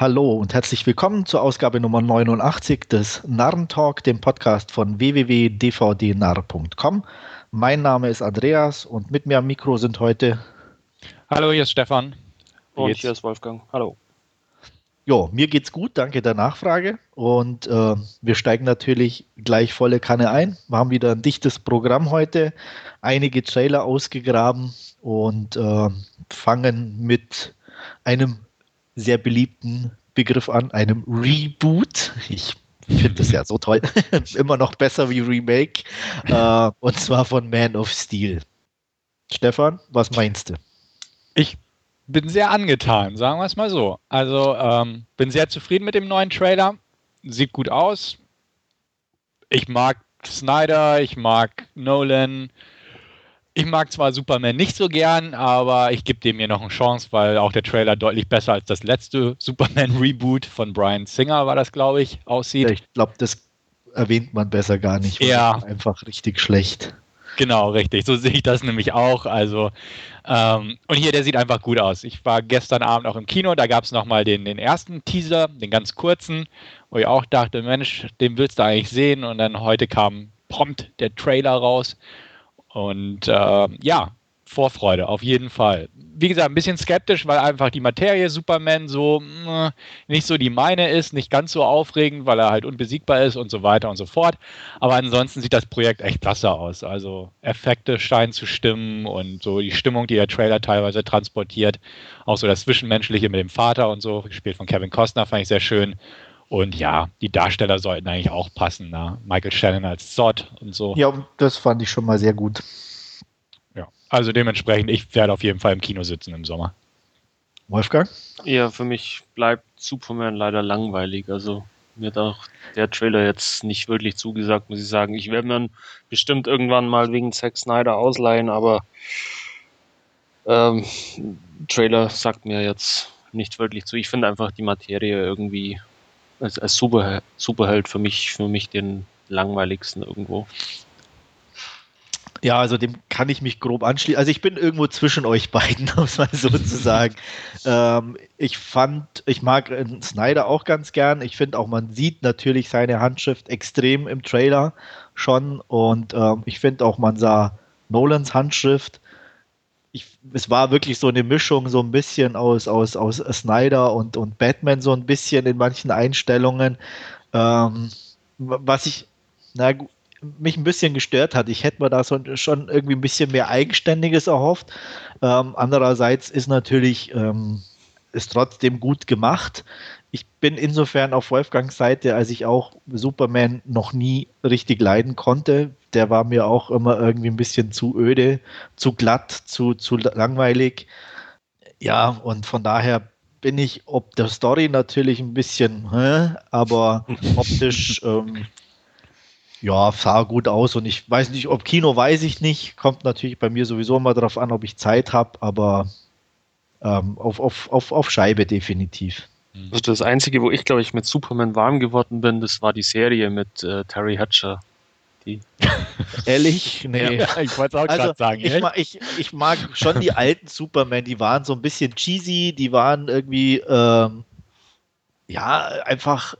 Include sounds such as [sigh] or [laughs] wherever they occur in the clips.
hallo und herzlich willkommen zur Ausgabe Nummer 89 des Narrentalk, dem Podcast von www.dvdnarr.com. Mein Name ist Andreas und mit mir am Mikro sind heute. Hallo, hier ist Stefan. Und hier ist Wolfgang. Hallo. Ja, mir geht's gut, danke der Nachfrage. Und äh, wir steigen natürlich gleich volle Kanne ein. Wir haben wieder ein dichtes Programm heute, einige Trailer ausgegraben und äh, fangen mit einem sehr beliebten Begriff an, einem Reboot. Ich finde das ja so toll. [laughs] Immer noch besser wie Remake. Äh, und zwar von Man of Steel. Stefan, was meinst du? Ich bin sehr angetan, sagen wir es mal so. Also ähm, bin sehr zufrieden mit dem neuen Trailer. Sieht gut aus. Ich mag Snyder, ich mag Nolan, ich mag zwar Superman nicht so gern, aber ich gebe dem hier noch eine Chance, weil auch der Trailer deutlich besser als das letzte [laughs] Superman-Reboot von Brian Singer war das, glaube ich, aussieht. Ja, ich glaube, das erwähnt man besser gar nicht. Ja. Einfach richtig schlecht. Genau, richtig. So sehe ich das nämlich auch. Also, ähm, und hier, der sieht einfach gut aus. Ich war gestern Abend auch im Kino, da gab es nochmal den, den ersten Teaser, den ganz kurzen, wo ich auch dachte, Mensch, den willst du eigentlich sehen. Und dann heute kam prompt der Trailer raus. Und äh, ja, Vorfreude, auf jeden Fall. Wie gesagt, ein bisschen skeptisch, weil einfach die Materie Superman so mh, mm, nicht so die meine ist, nicht ganz so aufregend, weil er halt unbesiegbar ist und so weiter und so fort. Aber ansonsten sieht das Projekt echt klasse aus. Also Effekte scheinen zu stimmen und so die Stimmung, die der Trailer teilweise transportiert. Auch so das Zwischenmenschliche mit dem Vater und so, gespielt von Kevin Costner, fand ich sehr schön. Und ja, die Darsteller sollten eigentlich auch passen. Ne? Michael Shannon als Zod und so. Ja, das fand ich schon mal sehr gut. Ja, also dementsprechend, ich werde auf jeden Fall im Kino sitzen im Sommer. Wolfgang? Ja, für mich bleibt Superman leider langweilig. Also mir hat auch der Trailer jetzt nicht wirklich zugesagt, muss ich sagen. Ich werde mir bestimmt irgendwann mal wegen Zack Snyder ausleihen, aber ähm, Trailer sagt mir jetzt nicht wirklich zu. Ich finde einfach die Materie irgendwie als, als Super, Superheld für mich, für mich den langweiligsten irgendwo. Ja, also dem kann ich mich grob anschließen. Also ich bin irgendwo zwischen euch beiden, [laughs] um es mal so zu sagen. [laughs] ähm, ich fand, ich mag Snyder auch ganz gern. Ich finde auch, man sieht natürlich seine Handschrift extrem im Trailer schon. Und ähm, ich finde auch, man sah Nolans Handschrift ich, es war wirklich so eine Mischung, so ein bisschen aus, aus, aus Snyder und, und Batman, so ein bisschen in manchen Einstellungen. Ähm, was ich, na, mich ein bisschen gestört hat. Ich hätte mir da schon irgendwie ein bisschen mehr Eigenständiges erhofft. Ähm, andererseits ist natürlich ähm, ist trotzdem gut gemacht. Ich bin insofern auf Wolfgangs Seite, als ich auch Superman noch nie richtig leiden konnte der war mir auch immer irgendwie ein bisschen zu öde, zu glatt, zu, zu langweilig. Ja, und von daher bin ich ob der Story natürlich ein bisschen, hä, aber [laughs] optisch ähm, ja, sah gut aus und ich weiß nicht, ob Kino weiß ich nicht, kommt natürlich bei mir sowieso immer darauf an, ob ich Zeit habe, aber ähm, auf, auf, auf, auf Scheibe definitiv. Also das Einzige, wo ich glaube ich mit Superman warm geworden bin, das war die Serie mit äh, Terry Hatcher die. Ehrlich? [laughs] Nee. Ja, ich wollte es auch also, gerade sagen. Ich mag, ich, ich mag, schon die alten Superman, die waren so ein bisschen cheesy, die waren irgendwie, ähm, ja, einfach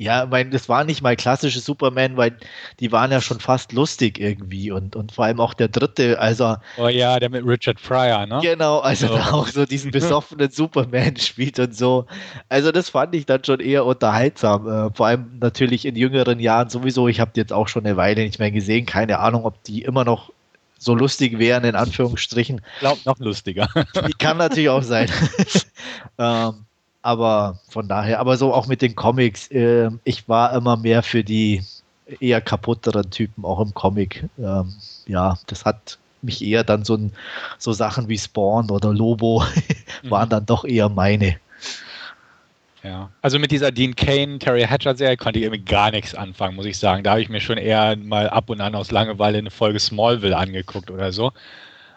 ja, ich meine, das war nicht mal klassische Superman, weil die waren ja schon fast lustig irgendwie und, und vor allem auch der dritte, also. Oh ja, der mit Richard Pryor, ne? Genau, also oh. [laughs] auch so diesen besoffenen Superman [laughs] spielt und so. Also das fand ich dann schon eher unterhaltsam. Äh, vor allem natürlich in jüngeren Jahren sowieso. Ich habe jetzt auch schon eine Weile nicht mehr gesehen. Keine Ahnung, ob die immer noch so lustig wären, in Anführungsstrichen. Ich glaube, noch lustiger. Kann natürlich auch sein. [laughs] ähm, aber von daher, aber so auch mit den Comics, äh, ich war immer mehr für die eher kaputteren Typen, auch im Comic. Ähm, ja, das hat mich eher dann so, so Sachen wie Spawn oder Lobo [laughs] waren mhm. dann doch eher meine. Ja, also mit dieser Dean Kane, Terry Hatcher Serie konnte ich irgendwie gar nichts anfangen, muss ich sagen. Da habe ich mir schon eher mal ab und an aus Langeweile eine Folge Smallville angeguckt oder so,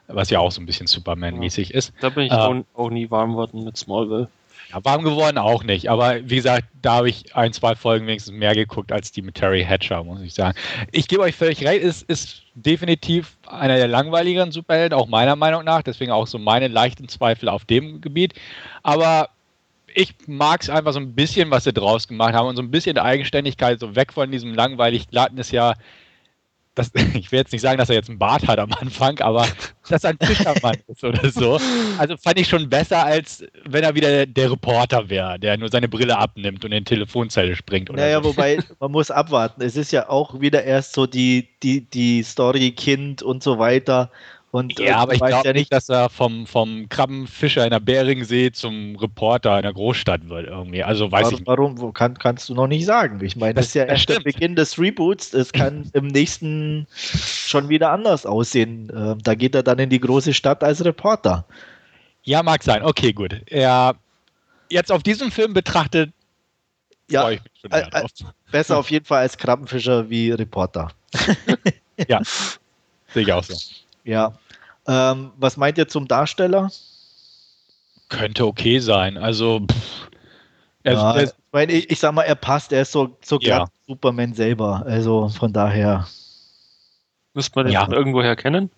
was ja auch so ein bisschen Superman-mäßig ja. ist. Da bin ich äh, auch, auch nie warm geworden mit Smallville. Ja, warm geworden auch nicht, aber wie gesagt, da habe ich ein, zwei Folgen wenigstens mehr geguckt als die mit Terry Hatcher, muss ich sagen. Ich gebe euch völlig recht, es ist definitiv einer der langweiligeren Superhelden, auch meiner Meinung nach, deswegen auch so meine leichten Zweifel auf dem Gebiet. Aber ich mag es einfach so ein bisschen, was sie draus gemacht haben und so ein bisschen Eigenständigkeit, so weg von diesem langweilig glatten ist ja das, [laughs] ich will jetzt nicht sagen, dass er jetzt einen Bart hat am Anfang, aber [laughs] dass er ein Fischermann ist oder so. Also fand ich schon besser, als wenn er wieder der, Reporter wäre, der nur seine Brille abnimmt und in die Telefonzelle springt. Oder naja, so. wobei, [laughs] man muss abwarten. Es ist ja auch wieder erst so die, die, die Story Kind und so weiter. Und, ja, äh, aber ich weiß glaube ja nicht, dass er vom, vom Krabbenfischer in der Beringsee zum Reporter in der Großstadt wird irgendwie. Also weiß warum, ich nicht. warum kann, kannst du noch nicht sagen. Ich meine, das, Das- ist ja das erst der stimmt. Beginn des Reboots. Es kann [laughs] im nächsten schon wieder anders aussehen. Ähm, da geht er dann in die große Stadt als Reporter. Ja, mag sein. Okay, gut. Ja, jetzt auf diesen Film betrachtet, Ja, freue ich mich schon äh, drauf. besser auf jeden Fall als Krabbenfischer wie Reporter. [laughs] Ja, [laughs] sehe ich auch so. Ja. Ähm, was meint ihr zum Darsteller? Könnte okay sein. Also, pff, er, ja, er, ich, meine, ich, ich sag mal, er passt, er ist so, so Ja. Superman selber. Also von daher. Müsste man den Ja. irgendwoher kennen?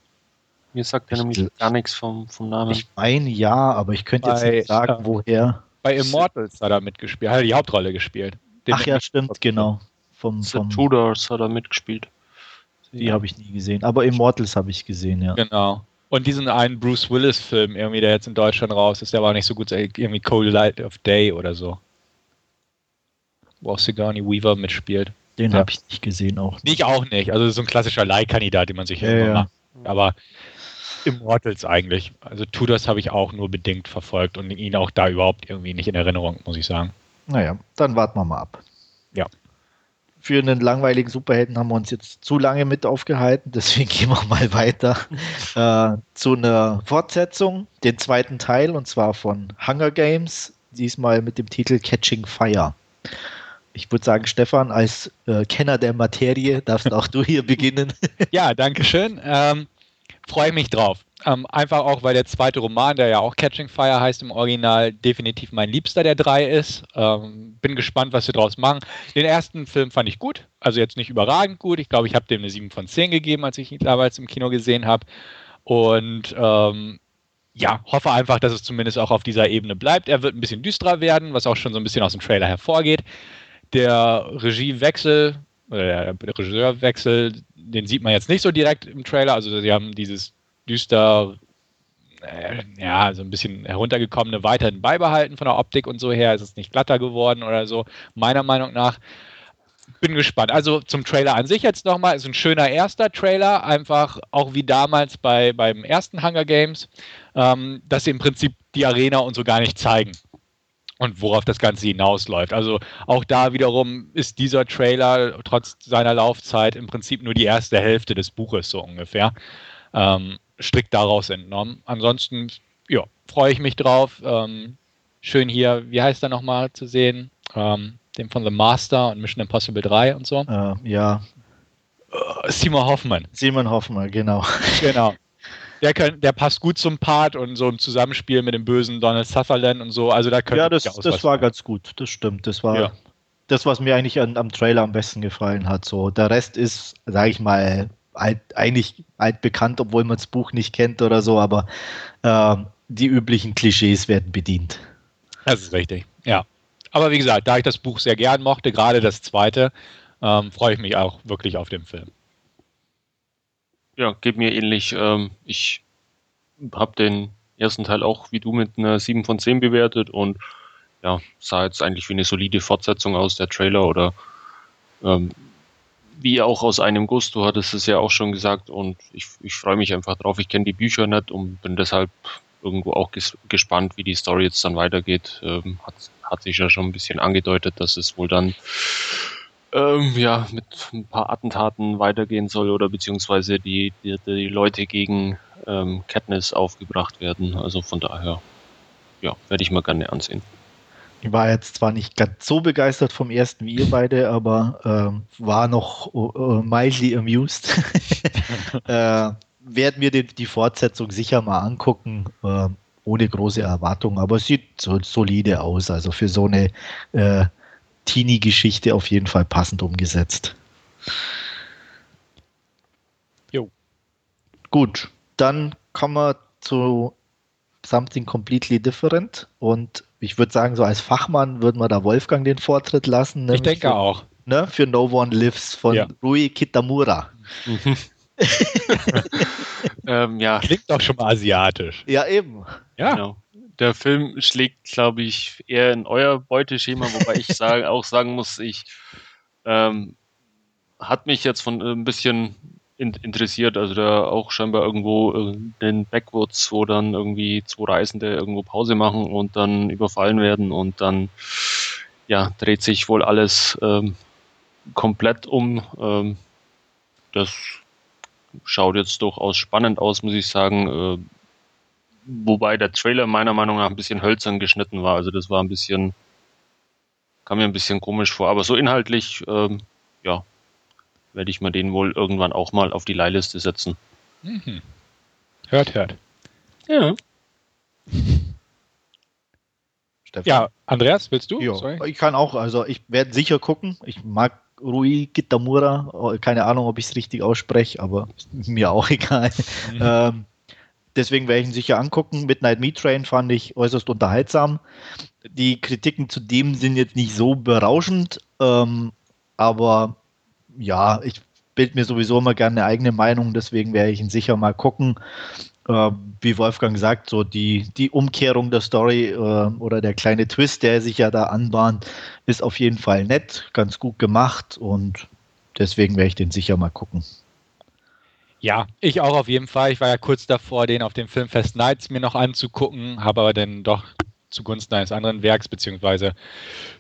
Mir sagt er Ich nämlich gar nichts vom, vom Namen. Ich meine ja, aber ich könnte jetzt Bei, nicht sagen, äh, woher. bei Immortals hat er mitgespielt, hat er die Hauptrolle gespielt. Den- Ach ja, stimmt, genau. Vom, The vom, Tudors hat er mitgespielt. die habe ich nie gesehen. Aber Immortals habe ich gesehen, ja. Genau. Und diesen einen Bruce Willis-Film, irgendwie, der jetzt in Deutschland raus ist, der war nicht so gut, irgendwie Cold Light of Day oder so. Wo auch Sigourney Weaver mitspielt. Den Ja. habe ich nicht gesehen auch. Ich auch nicht. Also so ein klassischer Leihkandidat, den man sich Ja, immer ja. macht. Aber Immortals eigentlich. Also Tudors habe ich auch nur bedingt verfolgt und ihn auch da überhaupt irgendwie nicht in Erinnerung, muss ich sagen. Naja, dann warten wir mal ab. Ja. Für einen langweiligen Superhelden haben wir uns jetzt zu lange mit aufgehalten, deswegen [laughs] gehen wir mal weiter [laughs] äh, zu einer Fortsetzung, den zweiten Teil, und zwar von Hunger Games, diesmal mit dem Titel Catching Fire. Ich würde sagen, Stefan, als äh, Kenner der Materie darfst auch du hier [laughs] beginnen. Ja, danke schön. Ähm, Freue mich drauf. Ähm, einfach auch, weil der zweite Roman, der ja auch Catching Fire heißt im Original, definitiv mein Liebster der drei ist. Ähm, bin gespannt, was sie draus machen. Den ersten Film fand ich gut, also jetzt nicht überragend gut. Ich glaube, ich habe dem eine 7 von 10 gegeben, als ich ihn damals im Kino gesehen habe. Und ähm, ja, hoffe einfach, dass es zumindest auch auf dieser Ebene bleibt. Er wird ein bisschen düsterer werden, was auch schon so ein bisschen aus dem Trailer hervorgeht. Der Regiewechsel oder der Regisseurwechsel, den sieht man jetzt nicht so direkt im Trailer. Also sie haben dieses düster, äh, ja, so ein bisschen heruntergekommene weiterhin beibehalten von der Optik und so her. Es ist nicht glatter geworden oder so, meiner Meinung nach. Bin gespannt. Also zum Trailer an sich jetzt nochmal, ist ein schöner erster Trailer, einfach auch wie damals bei, beim ersten Hunger Games, ähm, dass sie im Prinzip die Arena und so gar nicht zeigen und worauf das Ganze hinausläuft. Also auch da wiederum ist dieser Trailer trotz seiner Laufzeit im Prinzip nur die erste Hälfte des Buches so ungefähr. Ähm, strikt daraus entnommen. Ansonsten, ja, freue ich mich drauf. Ähm, schön hier, wie heißt er nochmal zu sehen? Ähm, den von The Master und Mission Impossible 3 und so. äh, ja, Äh, Simon Hoffmann, Simon Hoffmann, genau. [laughs] genau. Der, kann, der passt gut zum Part und so im Zusammenspiel mit dem bösen Donald Sutherland und so. Also da könnte Ja, das, das war sein. ganz gut. Das stimmt. Das war Ja. das, was mir eigentlich an, am Trailer am besten gefallen hat. So, der Rest ist, sage ich mal, alt, eigentlich altbekannt, obwohl man das Buch nicht kennt oder so, aber ähm, die üblichen Klischees werden bedient. Das ist richtig, ja. Aber wie gesagt, da ich das Buch sehr gern mochte, gerade das zweite, ähm, freue ich mich auch wirklich auf den Film. Ja, geht mir ähnlich. Ähm, ich habe den ersten Teil auch wie du mit einer 7 von 10 bewertet und ja, sah jetzt eigentlich wie eine solide Fortsetzung aus, der Trailer oder ähm, wie auch aus einem Guss, du hattest es ja auch schon gesagt und ich, ich freue mich einfach drauf. Ich kenne die Bücher nicht und bin deshalb irgendwo auch ges gespannt, wie die Story jetzt dann weitergeht. Ähm, hat, hat sich ja schon ein bisschen angedeutet, dass es wohl dann ähm, ja, mit ein paar Attentaten weitergehen soll oder beziehungsweise die, die, die Leute gegen ähm, Katniss aufgebracht werden. Also von daher, ja, werde ich mal gerne ansehen. Ich war jetzt zwar nicht ganz so begeistert vom ersten wie ihr beide, aber ähm, war noch äh, mildly amused. [laughs] äh, werden wir die, die Fortsetzung sicher mal angucken, äh, ohne große Erwartungen, aber es sieht so solide aus. Also für so eine äh, Teenie-Geschichte auf jeden Fall passend umgesetzt. Jo. Gut, dann kommen wir zu Something Completely Different und ich würde sagen, so als Fachmann würden wir da Wolfgang den Vortritt lassen. Ich denke für, auch. Ne, für No One Lives von Ja. Rui Kitamura. Mhm. [laughs] ähm, ja, Klingt doch schon mal asiatisch. Ja, eben. Ja. genau. Der Film schlägt, glaube ich, eher in euer Beuteschema, wobei ich sagen, [laughs] auch sagen muss, ich ähm, hat mich jetzt von äh, ein bisschen interessiert, also da auch scheinbar irgendwo den Backwoods, wo dann irgendwie zwei Reisende irgendwo Pause machen und dann überfallen werden und dann ja, dreht sich wohl alles ähm, komplett um. Ähm, das schaut jetzt durchaus spannend aus, muss ich sagen. Äh, wobei der Trailer meiner Meinung nach ein bisschen hölzern geschnitten war. Also das war ein bisschen, kam mir ein bisschen komisch vor. Aber so inhaltlich, ähm, ja, werde ich mir den wohl irgendwann auch mal auf die Leihliste setzen. Mhm. Hört, hört. Ja. [laughs] Stefan. Ja, Andreas, willst du? Ja, Sorry. ich kann auch, also ich werde sicher gucken. Ich mag Rui Kitamura. Oh, Keine Ahnung, ob ich es richtig ausspreche, aber [laughs] mir auch egal. Mhm. Ähm, deswegen werde ich ihn sicher angucken. Midnight Meat Train fand ich äußerst unterhaltsam. Die Kritiken zu dem sind jetzt nicht so berauschend, ähm, aber ja, ich bild mir sowieso immer gerne eine eigene Meinung, deswegen werde ich ihn sicher mal gucken. Äh, wie Wolfgang sagt, so die, die Umkehrung der Story äh, oder der kleine Twist, der sich ja da anbahnt, ist auf jeden Fall nett, ganz gut gemacht und deswegen werde ich den sicher mal gucken. Ja, ich auch auf jeden Fall. Ich war ja kurz davor, den auf dem Filmfest Nights mir noch anzugucken, habe aber dann doch zugunsten eines anderen Werks beziehungsweise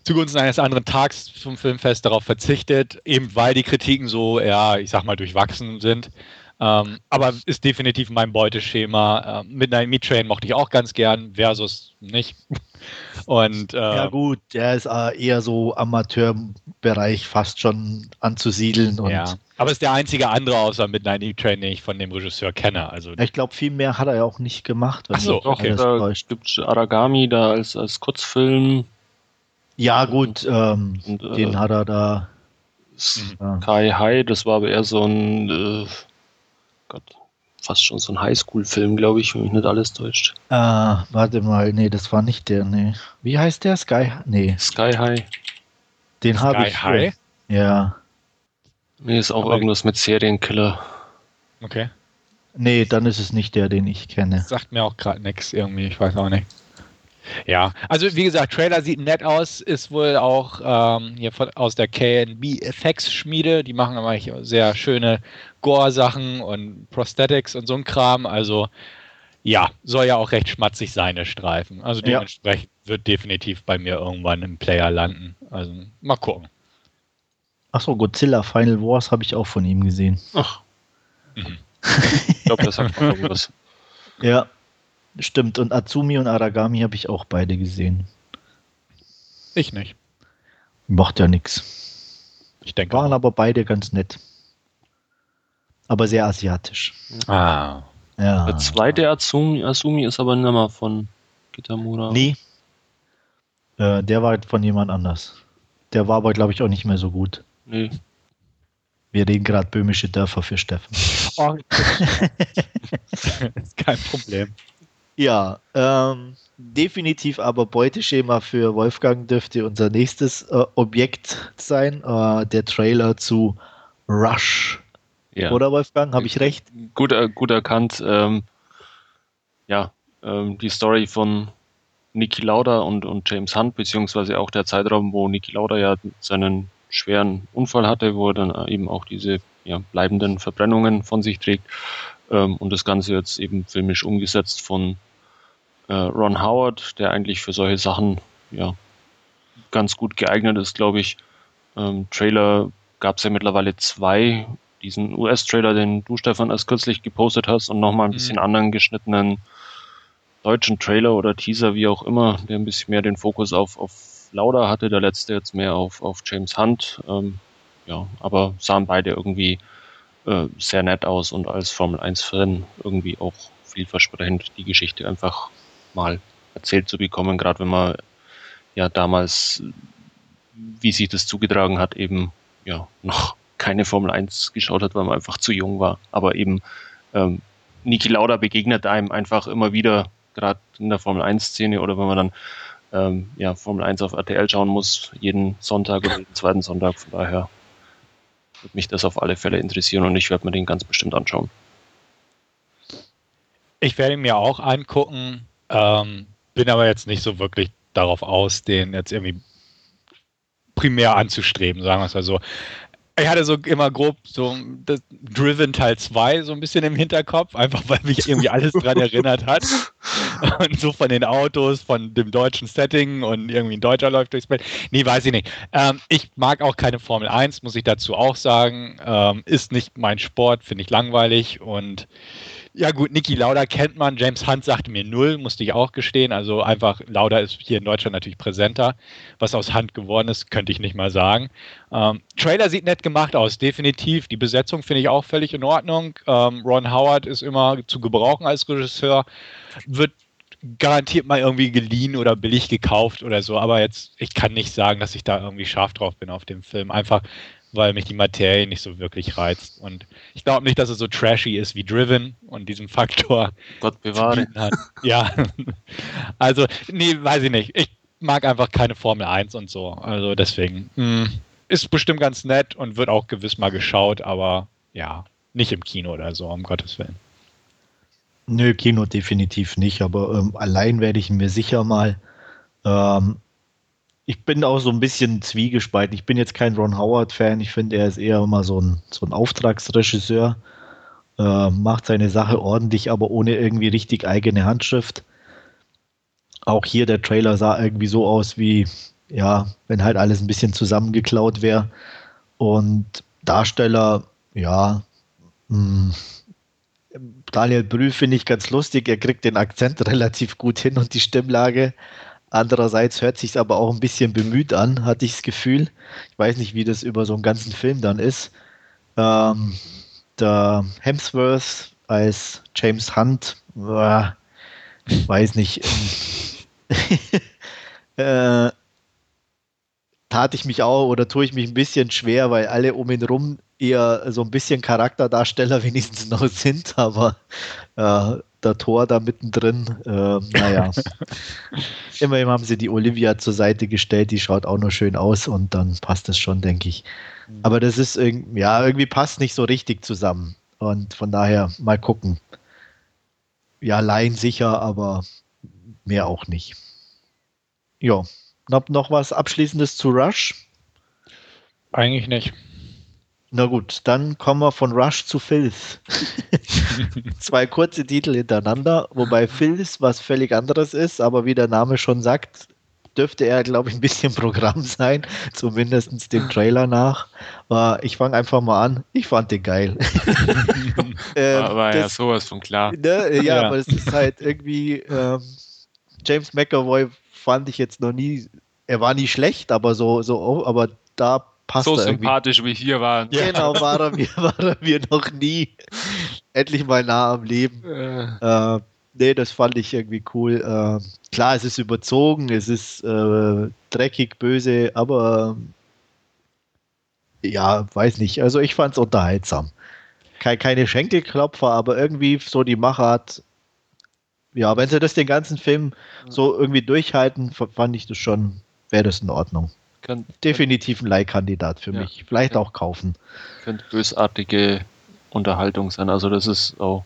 zugunsten eines anderen Tags zum Filmfest darauf verzichtet, eben weil die Kritiken so, ja, ich sag mal, durchwachsen sind. Ähm, aber ist definitiv mein Beuteschema. Ähm, Midnight Meat Train mochte ich auch ganz gern, versus nicht. [laughs] Und äh, Ja gut, der ist äh, eher so Amateurbereich fast schon anzusiedeln und ja. Aber ist der einzige andere außer Midnight Meat Train, den ich von dem Regisseur kenne. Also ich glaube, viel mehr hat er ja auch nicht gemacht. wenn Ach so, okay. Da gibt Aragami da als, als Kurzfilm. Ja gut, ähm, Und, äh, den hat er da. Ja. Sky High, das war aber eher so ein, äh, Gott, fast schon so ein Highschool-Film, glaube ich, wenn mich nicht alles täuscht. Ah, warte mal, nee, das war nicht der, nee. Wie heißt der? Sky? Nee, Sky High. den habe Sky ich. High? Ja. Nee, ist auch Aber- irgendwas mit Serienkiller. Okay. Nee, dann ist es nicht der, den ich kenne. Sagt mir auch gerade nichts irgendwie, ich weiß auch nicht. Ja, also wie gesagt, Trailer sieht nett aus, ist wohl auch ähm, hier von, aus der KNB Effects Schmiede. Die machen aber eigentlich sehr schöne Gore-Sachen und Prosthetics und so ein Kram. Also ja, soll ja auch recht schmatzig sein, der Streifen. Also Ja. dementsprechend wird definitiv bei mir irgendwann im Player landen. Also mal gucken. Achso, Godzilla Final Wars habe ich auch von ihm gesehen. Ach. Mhm. Ich glaube, das sagt noch irgendwas. Ja, stimmt. Und Azumi und Aragami habe ich auch beide gesehen. Ich nicht. Macht ja nichts. Ich denke. Waren auch. aber beide ganz nett. Aber sehr asiatisch. Ah. Ja. Der zweite Azumi, Azumi ist aber nicht mehr von Kitamura. Nee. Äh, der war von jemand anders. Der war aber, glaube ich, auch nicht mehr so gut. Nee. Wir reden gerade böhmische Dörfer für Steffen. Oh, [laughs] ist kein Problem. Ja, ähm, definitiv aber Beuteschema für Wolfgang dürfte unser nächstes äh, Objekt sein. Äh, der Trailer zu Rush. Ja. Oder Wolfgang, habe ich recht? Gut, äh, gut erkannt. Ähm, ja, ähm, die Story von Niki Lauda und, und James Hunt, beziehungsweise auch der Zeitraum, wo Niki Lauda ja seinen schweren Unfall hatte, wo er dann eben auch diese ja, bleibenden Verbrennungen von sich trägt. Ähm, und das Ganze jetzt eben filmisch umgesetzt von äh, Ron Howard, der eigentlich für solche Sachen ja ganz gut geeignet ist, glaube ich. Ähm, Trailer gab es ja mittlerweile zwei. Diesen US-Trailer, den du, Stefan, erst kürzlich gepostet hast und nochmal ein Mhm. bisschen anderen geschnittenen deutschen Trailer oder Teaser, wie auch immer, der ein bisschen mehr den Fokus auf, auf Lauda hatte, der letzte jetzt mehr auf, auf James Hunt. Ähm, ja, aber sahen beide irgendwie äh, sehr nett aus und als Formel 1-Fan irgendwie auch vielversprechend, die Geschichte einfach mal erzählt zu bekommen, gerade wenn man ja damals, wie sich das zugetragen hat, eben ja noch keine Formel 1 geschaut hat, weil man einfach zu jung war. Aber eben ähm, Niki Lauda begegnet einem einfach immer wieder, gerade in der Formel 1-Szene oder wenn man dann ähm, ja, Formel 1 auf RTL schauen muss, jeden Sonntag oder jeden zweiten Sonntag. Von daher würde mich das auf alle Fälle interessieren und ich werde mir den ganz bestimmt anschauen. Ich werde ihn mir auch angucken, ähm, bin aber jetzt nicht so wirklich darauf aus, den jetzt irgendwie primär anzustreben, sagen wir es mal so. Ich hatte so immer grob so das Driven Teil 2 so ein bisschen im Hinterkopf, einfach weil mich irgendwie alles dran erinnert hat. [laughs] [laughs] Und so von den Autos, von dem deutschen Setting und irgendwie ein Deutscher läuft durchs Bild. Nee, weiß ich nicht. Ähm, ich mag auch keine Formel 1, muss ich dazu auch sagen. Ähm, ist nicht mein Sport, finde ich langweilig und ja gut, Niki Lauda kennt man, James Hunt sagte mir null, musste ich auch gestehen. Also einfach, Lauda ist hier in Deutschland natürlich präsenter. Was aus Hunt geworden ist, könnte ich nicht mal sagen. Ähm, Trailer sieht nett gemacht aus, definitiv. Die Besetzung finde ich auch völlig in Ordnung. Ähm, Ron Howard ist immer zu gebrauchen als Regisseur. Wird garantiert mal irgendwie geliehen oder billig gekauft oder so, aber jetzt, ich kann nicht sagen, dass ich da irgendwie scharf drauf bin auf dem Film. Einfach, weil mich die Materie nicht so wirklich reizt. Und ich glaube nicht, dass es so trashy ist wie Driven und diesen Faktor. [laughs] Gott bewahre. Hat. Ja. [laughs] Also, nee, weiß ich nicht. Ich mag einfach keine Formel 1 und so. Also deswegen. Mh, hm, ist bestimmt ganz nett und wird auch gewiss mal geschaut, aber ja, nicht im Kino oder so, um Gottes Willen. Nö, Kino definitiv nicht, aber ähm, allein werde ich mir sicher mal ähm, ich bin auch so ein bisschen zwiegespalten. Ich bin jetzt kein Ron Howard-Fan. Ich finde, er ist eher immer so ein, so ein Auftragsregisseur. Äh, macht seine Sache ordentlich, aber ohne irgendwie richtig eigene Handschrift. Auch hier der Trailer sah irgendwie so aus wie, ja, wenn halt alles ein bisschen zusammengeklaut wäre. Und Darsteller, ja, mh, hm, Daniel Brühl finde ich ganz lustig. Er kriegt den Akzent [laughs] relativ gut hin und die Stimmlage. Andererseits hört sich aber auch ein bisschen bemüht an, hatte ich das Gefühl. Ich weiß nicht, wie das über so einen ganzen Film dann ist. Ähm, der Hemsworth als James Hunt, äh, weiß nicht. [laughs] äh, tat ich mich auch oder tue ich mich ein bisschen schwer, weil alle um ihn rum eher so ein bisschen Charakterdarsteller [laughs] wenigstens noch sind, aber äh, der Tor da mittendrin. Äh, naja. [laughs] Immerhin haben sie die Olivia zur Seite gestellt, die schaut auch noch schön aus und dann passt es schon, denke ich. Mhm. Aber das ist irgendwie, ja, irgendwie passt nicht so richtig zusammen. Und von daher mal gucken. Ja, Laien sicher, aber mehr auch nicht. Ja, noch, noch was Abschließendes zu Rush? Eigentlich nicht. Na gut, dann kommen wir von Rush zu Filth. [laughs] Zwei kurze Titel hintereinander, wobei Filth was völlig anderes ist, aber wie der Name schon sagt, dürfte er, glaube ich, ein bisschen Programm sein, zumindest dem Trailer nach. Aber ich fange einfach mal an. Ich fand den geil. [laughs] ähm, war das, ja sowas von klar. Ne, ja, ja, aber es ist halt irgendwie, ähm, James McAvoy fand ich jetzt noch nie, er war nie schlecht, aber so, so, aber da passt So sympathisch wie wir [laughs] waren. Genau, war er, mir, war er mir noch nie. Endlich mal nah am Leben. Äh. Äh, nee, das fand ich irgendwie cool. Äh, klar, es ist überzogen, es ist äh, dreckig, böse, aber ja, weiß nicht. Also ich fand es unterhaltsam. Keine, keine Schenkelklopfer, aber irgendwie so die Machart. Ja, wenn sie das den ganzen Film so irgendwie durchhalten, fand ich das schon, wäre das in Ordnung. Kann, Definitiv ein Leihkandidat für ja. mich. Vielleicht ja. auch kaufen. Könnte bösartige Unterhaltung sein. Also das ist auch,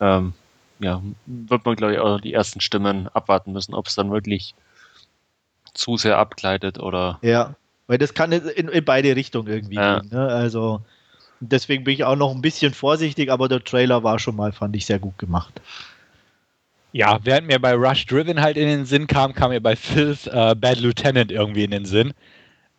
ähm, ja, wird man glaube ich auch die ersten Stimmen abwarten müssen, ob es dann wirklich zu sehr abgleitet oder. Ja, weil das kann in, in beide Richtungen irgendwie ja. gehen. Ne? Also deswegen bin ich auch noch ein bisschen vorsichtig, aber der Trailer war schon mal, fand ich sehr gut gemacht. Ja, während mir bei Rush Driven halt in den Sinn kam, kam mir bei Filth äh, Bad Lieutenant irgendwie in den Sinn.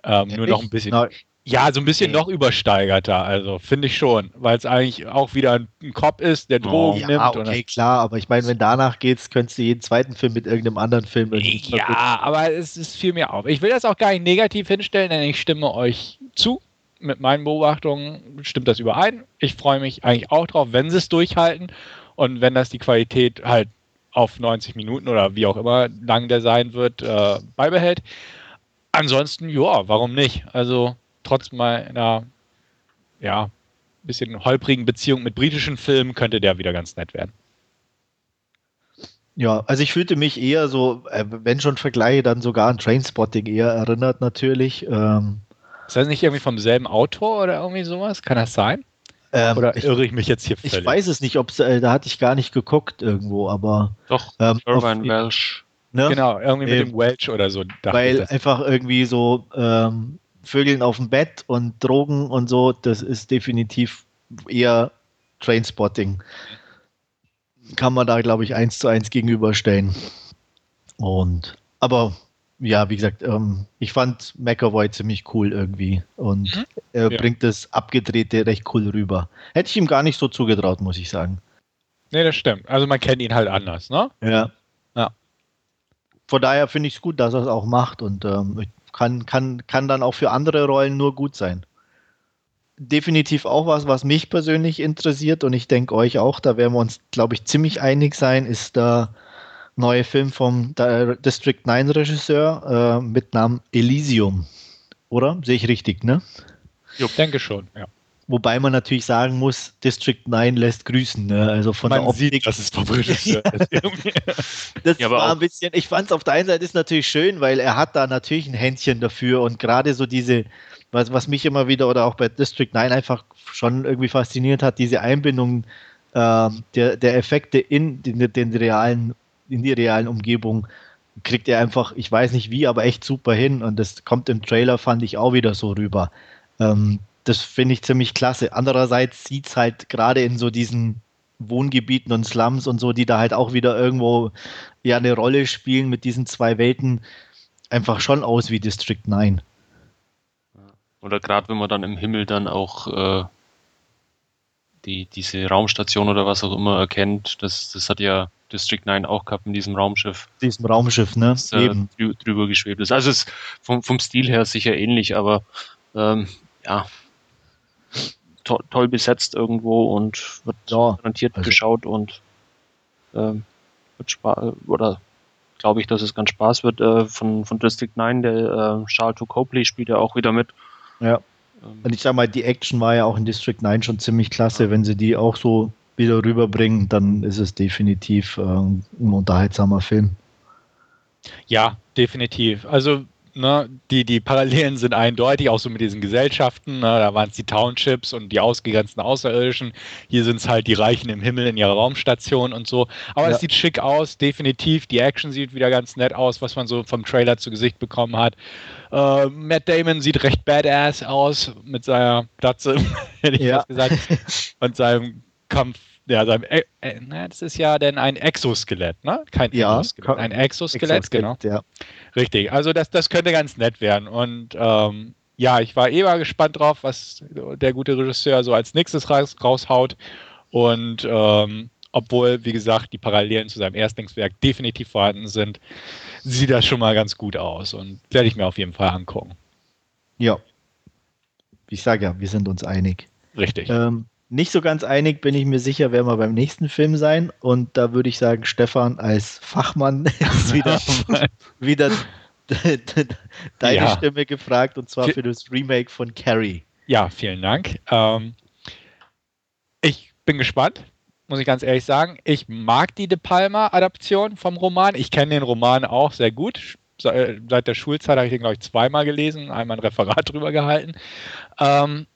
Ähm, nur noch ein bisschen. Na, ja, so ein bisschen okay. noch übersteigerter, also finde ich schon, weil es eigentlich auch wieder ein, ein Cop ist, der Drogen oh, nimmt. Ja, okay, klar, aber ich meine, wenn danach geht's, könntest du jeden zweiten Film mit irgendeinem anderen Film. Ja, aber es ist viel mehr auf. Ich will das auch gar nicht negativ hinstellen, denn ich stimme euch zu. Mit meinen Beobachtungen stimmt das überein. Ich freue mich eigentlich auch drauf, wenn sie es durchhalten und wenn das die Qualität halt auf 90 Minuten oder wie auch immer lang der sein wird, äh, beibehält. Ansonsten, ja, warum nicht? Also trotz meiner, ja, bisschen holprigen Beziehung mit britischen Filmen könnte der wieder ganz nett werden. Ja, also ich fühlte mich eher so, äh, wenn schon Vergleiche, dann sogar an Trainspotting eher erinnert natürlich. Ähm, ist das nicht irgendwie vom selben Autor oder irgendwie sowas? Kann das sein? Ähm, oder irre ich mich jetzt hier völlig? Ich weiß es nicht, ob äh, da hatte ich gar nicht geguckt irgendwo, aber. Doch, ähm, Irvine Welsh. Ne? Genau, irgendwie mit dem Welch oder so. Weil einfach irgendwie so ähm, Vögeln auf dem Bett und Drogen und so, das ist definitiv eher Trainspotting kann man da, glaube ich, eins zu eins gegenüberstellen. Und, aber ja, wie gesagt, ähm, ich fand McAvoy ziemlich cool irgendwie und mhm. er ja. bringt das Abgedrehte recht cool rüber. Hätte ich ihm gar nicht so zugetraut, muss ich sagen. Nee, das stimmt. Also man kennt ihn halt anders, ne? Ja. Ja. Von daher finde ich es gut, dass er es auch macht und ähm, kann, kann, kann dann auch für andere Rollen nur gut sein definitiv auch was, was mich persönlich interessiert und ich denke euch auch, da werden wir uns, glaube ich, ziemlich einig sein, ist der neue Film vom District 9 Regisseur äh, mit Namen Elysium. Oder? Sehe ich richtig, ne? Ich denke schon, ja. Wobei man natürlich sagen muss, District 9 lässt grüßen. Ne? Also von man der Optik. Sieht, dass es vom Regisseur [laughs] das ja, war ein bisschen, ich fand es auf der einen Seite ist natürlich schön, weil er hat da natürlich ein Händchen dafür und gerade so diese, was, was mich immer wieder oder auch bei District 9 einfach schon irgendwie fasziniert hat, diese Einbindung äh, der, der Effekte in den, den realen, in die realen Umgebung kriegt er einfach, ich weiß nicht wie, aber echt super hin und das kommt im Trailer, fand ich auch wieder so rüber. Ähm, das finde ich ziemlich klasse. Andererseits sieht es halt gerade in so diesen Wohngebieten und Slums und so, die da halt auch wieder irgendwo ja eine Rolle spielen mit diesen zwei Welten, einfach schon aus wie District 9. Oder gerade wenn man dann im Himmel dann auch äh, die, diese Raumstation oder was auch immer erkennt, das, das hat ja District 9 auch gehabt in diesem Raumschiff. Diesem Raumschiff, ne? Das, äh, Eben. drüber geschwebt ist. Also es ist vom, vom Stil her sicher ähnlich, aber ähm, ja, to toll besetzt irgendwo und wird ja, garantiert also. geschaut und ähm, wird Spaß oder glaube ich, dass es ganz Spaß wird. Äh, von, von District 9, der äh, Charles Copley spielt ja auch wieder mit. Ja. Und ich sag mal, die Action war ja auch in District 9 schon ziemlich klasse. Wenn sie die auch so wieder rüberbringen, dann ist es definitiv äh, ein unterhaltsamer Film. Ja, definitiv. Also ne, die, die Parallelen sind eindeutig, auch so mit diesen Gesellschaften. Ne, da waren es die Townships und die ausgegrenzten Außerirdischen. Hier sind es halt die Reichen im Himmel in ihrer Raumstation und so. Aber es sieht schick aus, definitiv. Die Action sieht wieder ganz nett aus, was man so vom Trailer zu Gesicht bekommen hat. Uh, Matt Damon sieht recht badass aus mit seiner Platze, [laughs] hätte ich ja. gesagt, [laughs] und seinem Kampf ja, seinem, äh, äh, das ist ja denn ein Exoskelett, ne? Kein ja, Exoskelett, ein Exoskelett, Exoskelett genau. Ja. Richtig, also das, das könnte ganz nett werden. Und ähm, ja, ich war eh mal gespannt drauf, was der gute Regisseur so als nächstes raus, raushaut. Und ähm, obwohl, wie gesagt, die Parallelen zu seinem Erstlingswerk definitiv vorhanden sind, sieht das schon mal ganz gut aus und werde ich mir auf jeden Fall angucken. Ja. Ich sage ja, wir sind uns einig. Richtig. Ähm, nicht so ganz einig bin ich mir sicher, werden wir beim nächsten Film sein. Und da würde ich sagen, Stefan als Fachmann [laughs] ist wieder, wieder [laughs] deine ja. Stimme gefragt und zwar für das Remake von Carrie. Ja, vielen Dank. Ähm, ich bin gespannt, muss ich ganz ehrlich sagen. Ich mag die De Palma-Adaption vom Roman. Ich kenne den Roman auch sehr gut. Seit der Schulzeit habe ich den, glaube ich, zweimal gelesen, einmal ein Referat drüber gehalten. Ähm,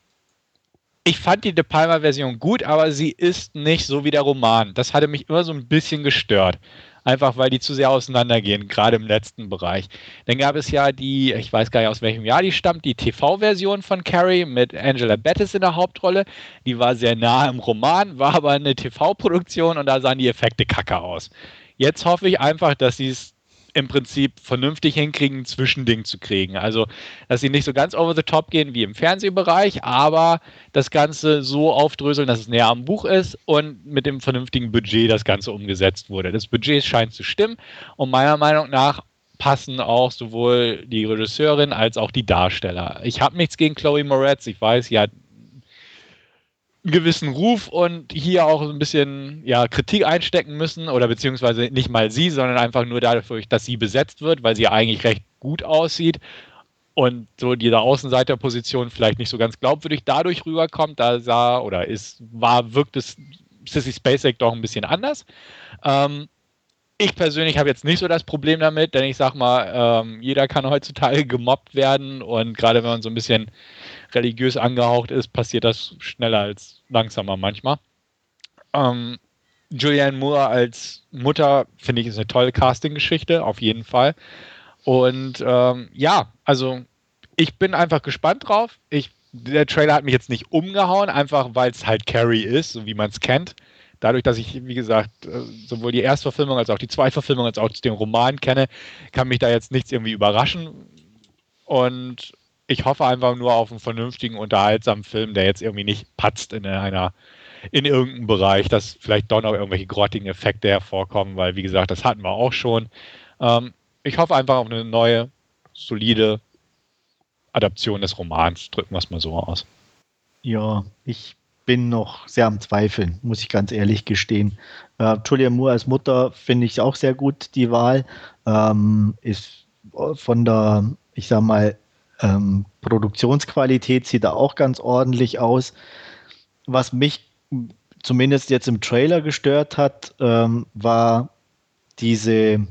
ich fand die De Palma-Version gut, aber sie ist nicht so wie der Roman. Das hatte mich immer so ein bisschen gestört. Einfach weil die zu sehr auseinandergehen, gerade im letzten Bereich. Dann gab es ja die, ich weiß gar nicht aus welchem Jahr die stammt, die TV-Version von Carrie mit Angela Bettis in der Hauptrolle. Die war sehr nah im Roman, war aber eine TV-Produktion und da sahen die Effekte kacke aus. Jetzt hoffe ich einfach, dass sie es im Prinzip vernünftig hinkriegen, ein Zwischending zu kriegen. Also, dass sie nicht so ganz over the top gehen wie im Fernsehbereich, aber das Ganze so aufdröseln, dass es näher am Buch ist und mit dem vernünftigen Budget das Ganze umgesetzt wurde. Das Budget scheint zu stimmen und meiner Meinung nach passen auch sowohl die Regisseurin als auch die Darsteller. Ich habe nichts gegen Chloe Moretz. Ich weiß, sie hat gewissen Ruf und hier auch ein bisschen ja, Kritik einstecken müssen oder beziehungsweise nicht mal sie, sondern einfach nur dafür, dass sie besetzt wird, weil sie eigentlich recht gut aussieht und so diese Außenseiterposition vielleicht nicht so ganz glaubwürdig dadurch rüberkommt, da sah oder ist, war, wirkt es Sissy Spacek doch ein bisschen anders. Ähm, ich persönlich habe jetzt nicht so das Problem damit, denn ich sag mal, ähm, jeder kann heutzutage gemobbt werden und gerade wenn man so ein bisschen religiös angehaucht ist, passiert das schneller als langsamer manchmal. Ähm, Julianne Moore als Mutter finde ich ist eine tolle Casting-Geschichte, auf jeden Fall. Und ähm, ja, also ich bin einfach gespannt drauf. Ich, der Trailer hat mich jetzt nicht umgehauen, einfach weil es halt Carrie ist, so wie man es kennt. Dadurch, dass ich, wie gesagt, äh, sowohl die Erstverfilmung als auch die Zweitverfilmung als auch den Roman kenne, kann mich da jetzt nichts irgendwie überraschen. Und ich hoffe einfach nur auf einen vernünftigen, unterhaltsamen Film, der jetzt irgendwie nicht patzt in einer in irgendeinem Bereich, dass vielleicht doch noch irgendwelche grottigen Effekte hervorkommen, weil wie gesagt, das hatten wir auch schon. Ähm, ich hoffe einfach auf eine neue, solide Adaption des Romans, drücken wir es mal so aus. Ja, ich bin noch sehr am Zweifeln, muss ich ganz ehrlich gestehen. Äh, Julia Moore als Mutter finde ich auch sehr gut, die Wahl. Ähm, ist von der, ich sag mal, ähm, Produktionsqualität sieht da auch ganz ordentlich aus. Was mich zumindest jetzt im Trailer gestört hat, ähm, war diese,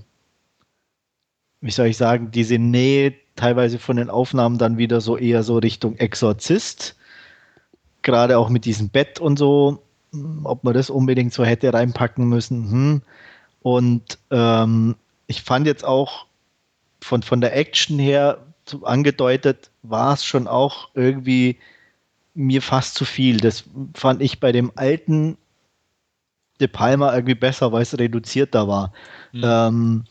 wie soll ich sagen, diese Nähe teilweise von den Aufnahmen dann wieder so eher so Richtung Exorzist. Gerade auch mit diesem Bett und so, ob man das unbedingt so hätte reinpacken müssen. Hm. Und ähm, ich fand jetzt auch von, von der Action her angedeutet, war es schon auch irgendwie mir fast zu viel. Das fand ich bei dem alten De Palma irgendwie besser, weil es reduzierter war. Mhm. Ähm,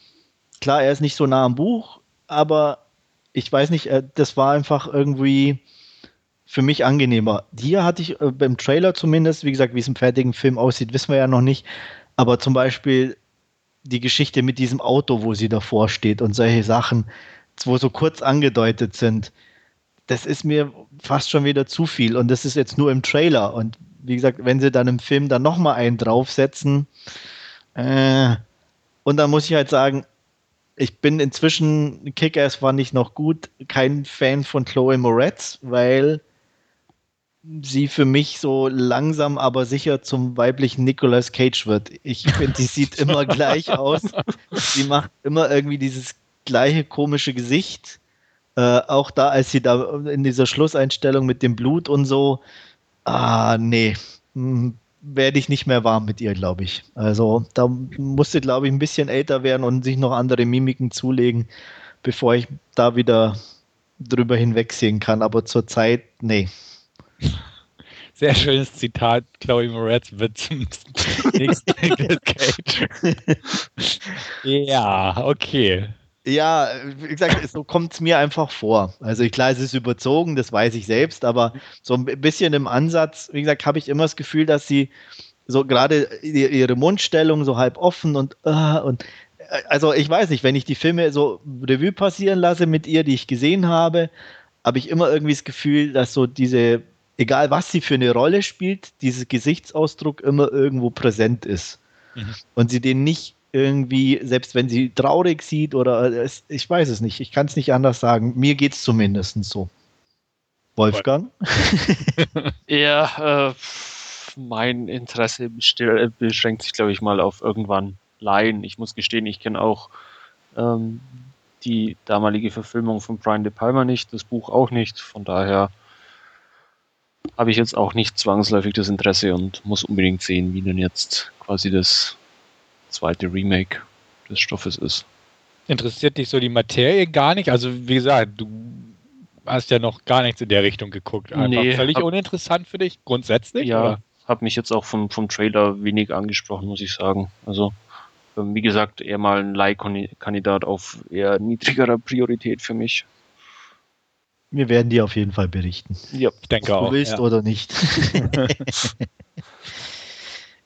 klar, er ist nicht so nah am Buch, aber ich weiß nicht, äh, das war einfach irgendwie für mich angenehmer. Hier hatte ich äh, beim Trailer zumindest, wie gesagt, wie es im fertigen Film aussieht, wissen wir ja noch nicht. Aber zum Beispiel die Geschichte mit diesem Auto, wo sie davor steht und solche Sachen, wo so kurz angedeutet sind das ist mir fast schon wieder zu viel. Und das ist jetzt nur im Trailer. Und wie gesagt, wenn sie dann im Film dann nochmal einen draufsetzen, äh, und dann muss ich halt sagen, ich bin inzwischen, Kick-Ass war nicht noch gut, kein Fan von Chloe Moretz, weil sie für mich so langsam, aber sicher zum weiblichen Nicolas Cage wird. Ich finde, die sieht immer gleich aus. [laughs] Sie macht immer irgendwie dieses gleiche komische Gesicht. Äh, auch da, als sie da in dieser Schlusseinstellung mit dem Blut und so, ah, nee, hm, werde ich nicht mehr warm mit ihr, glaube ich. Also da musste, glaube ich, ein bisschen älter werden und sich noch andere Mimiken zulegen, bevor ich da wieder drüber hinwegsehen kann. Aber zurzeit, nee. Sehr schönes Zitat. Chloe Moretz wird zum nächsten [laughs] Cage. [laughs] ja, okay. Ja, wie gesagt, [laughs] so kommt es mir einfach vor. Also klar, es ist überzogen, das weiß ich selbst, aber so ein bisschen im Ansatz, wie gesagt, habe ich immer das Gefühl, dass sie so gerade ihre Mundstellung so halb offen und, uh, und äh, also ich weiß nicht, wenn ich die Filme so Revue passieren lasse mit ihr, die ich gesehen habe, habe ich immer irgendwie das Gefühl, dass so diese, egal was sie für eine Rolle spielt, dieser Gesichtsausdruck immer irgendwo präsent ist. Mhm. Und sie den nicht irgendwie, selbst wenn sie traurig sieht oder es, ich weiß es nicht, ich kann es nicht anders sagen. Mir geht es zumindest so. Wolfgang? [laughs] ja, äh, mein Interesse beschränkt sich, glaube ich, mal auf irgendwann Laien. Ich muss gestehen, ich kenne auch ähm, die damalige Verfilmung von Brian De Palma nicht, das Buch auch nicht. Von daher habe ich jetzt auch nicht zwangsläufig das Interesse und muss unbedingt sehen, wie denn jetzt quasi das zweite Remake des Stoffes ist. Interessiert dich so die Materie gar nicht? Also wie gesagt, du hast ja noch gar nichts in der Richtung geguckt. Einfach nee, völlig hab, uninteressant für dich, grundsätzlich? Ja, habe mich jetzt auch vom, vom Trailer wenig angesprochen, muss ich sagen. Also ähm, wie gesagt, eher mal ein Leihkandidat auf eher niedrigerer Priorität für mich. Wir werden dir auf jeden Fall berichten. Ja, ich denke Ob auch. Du willst ja. oder nicht. [laughs]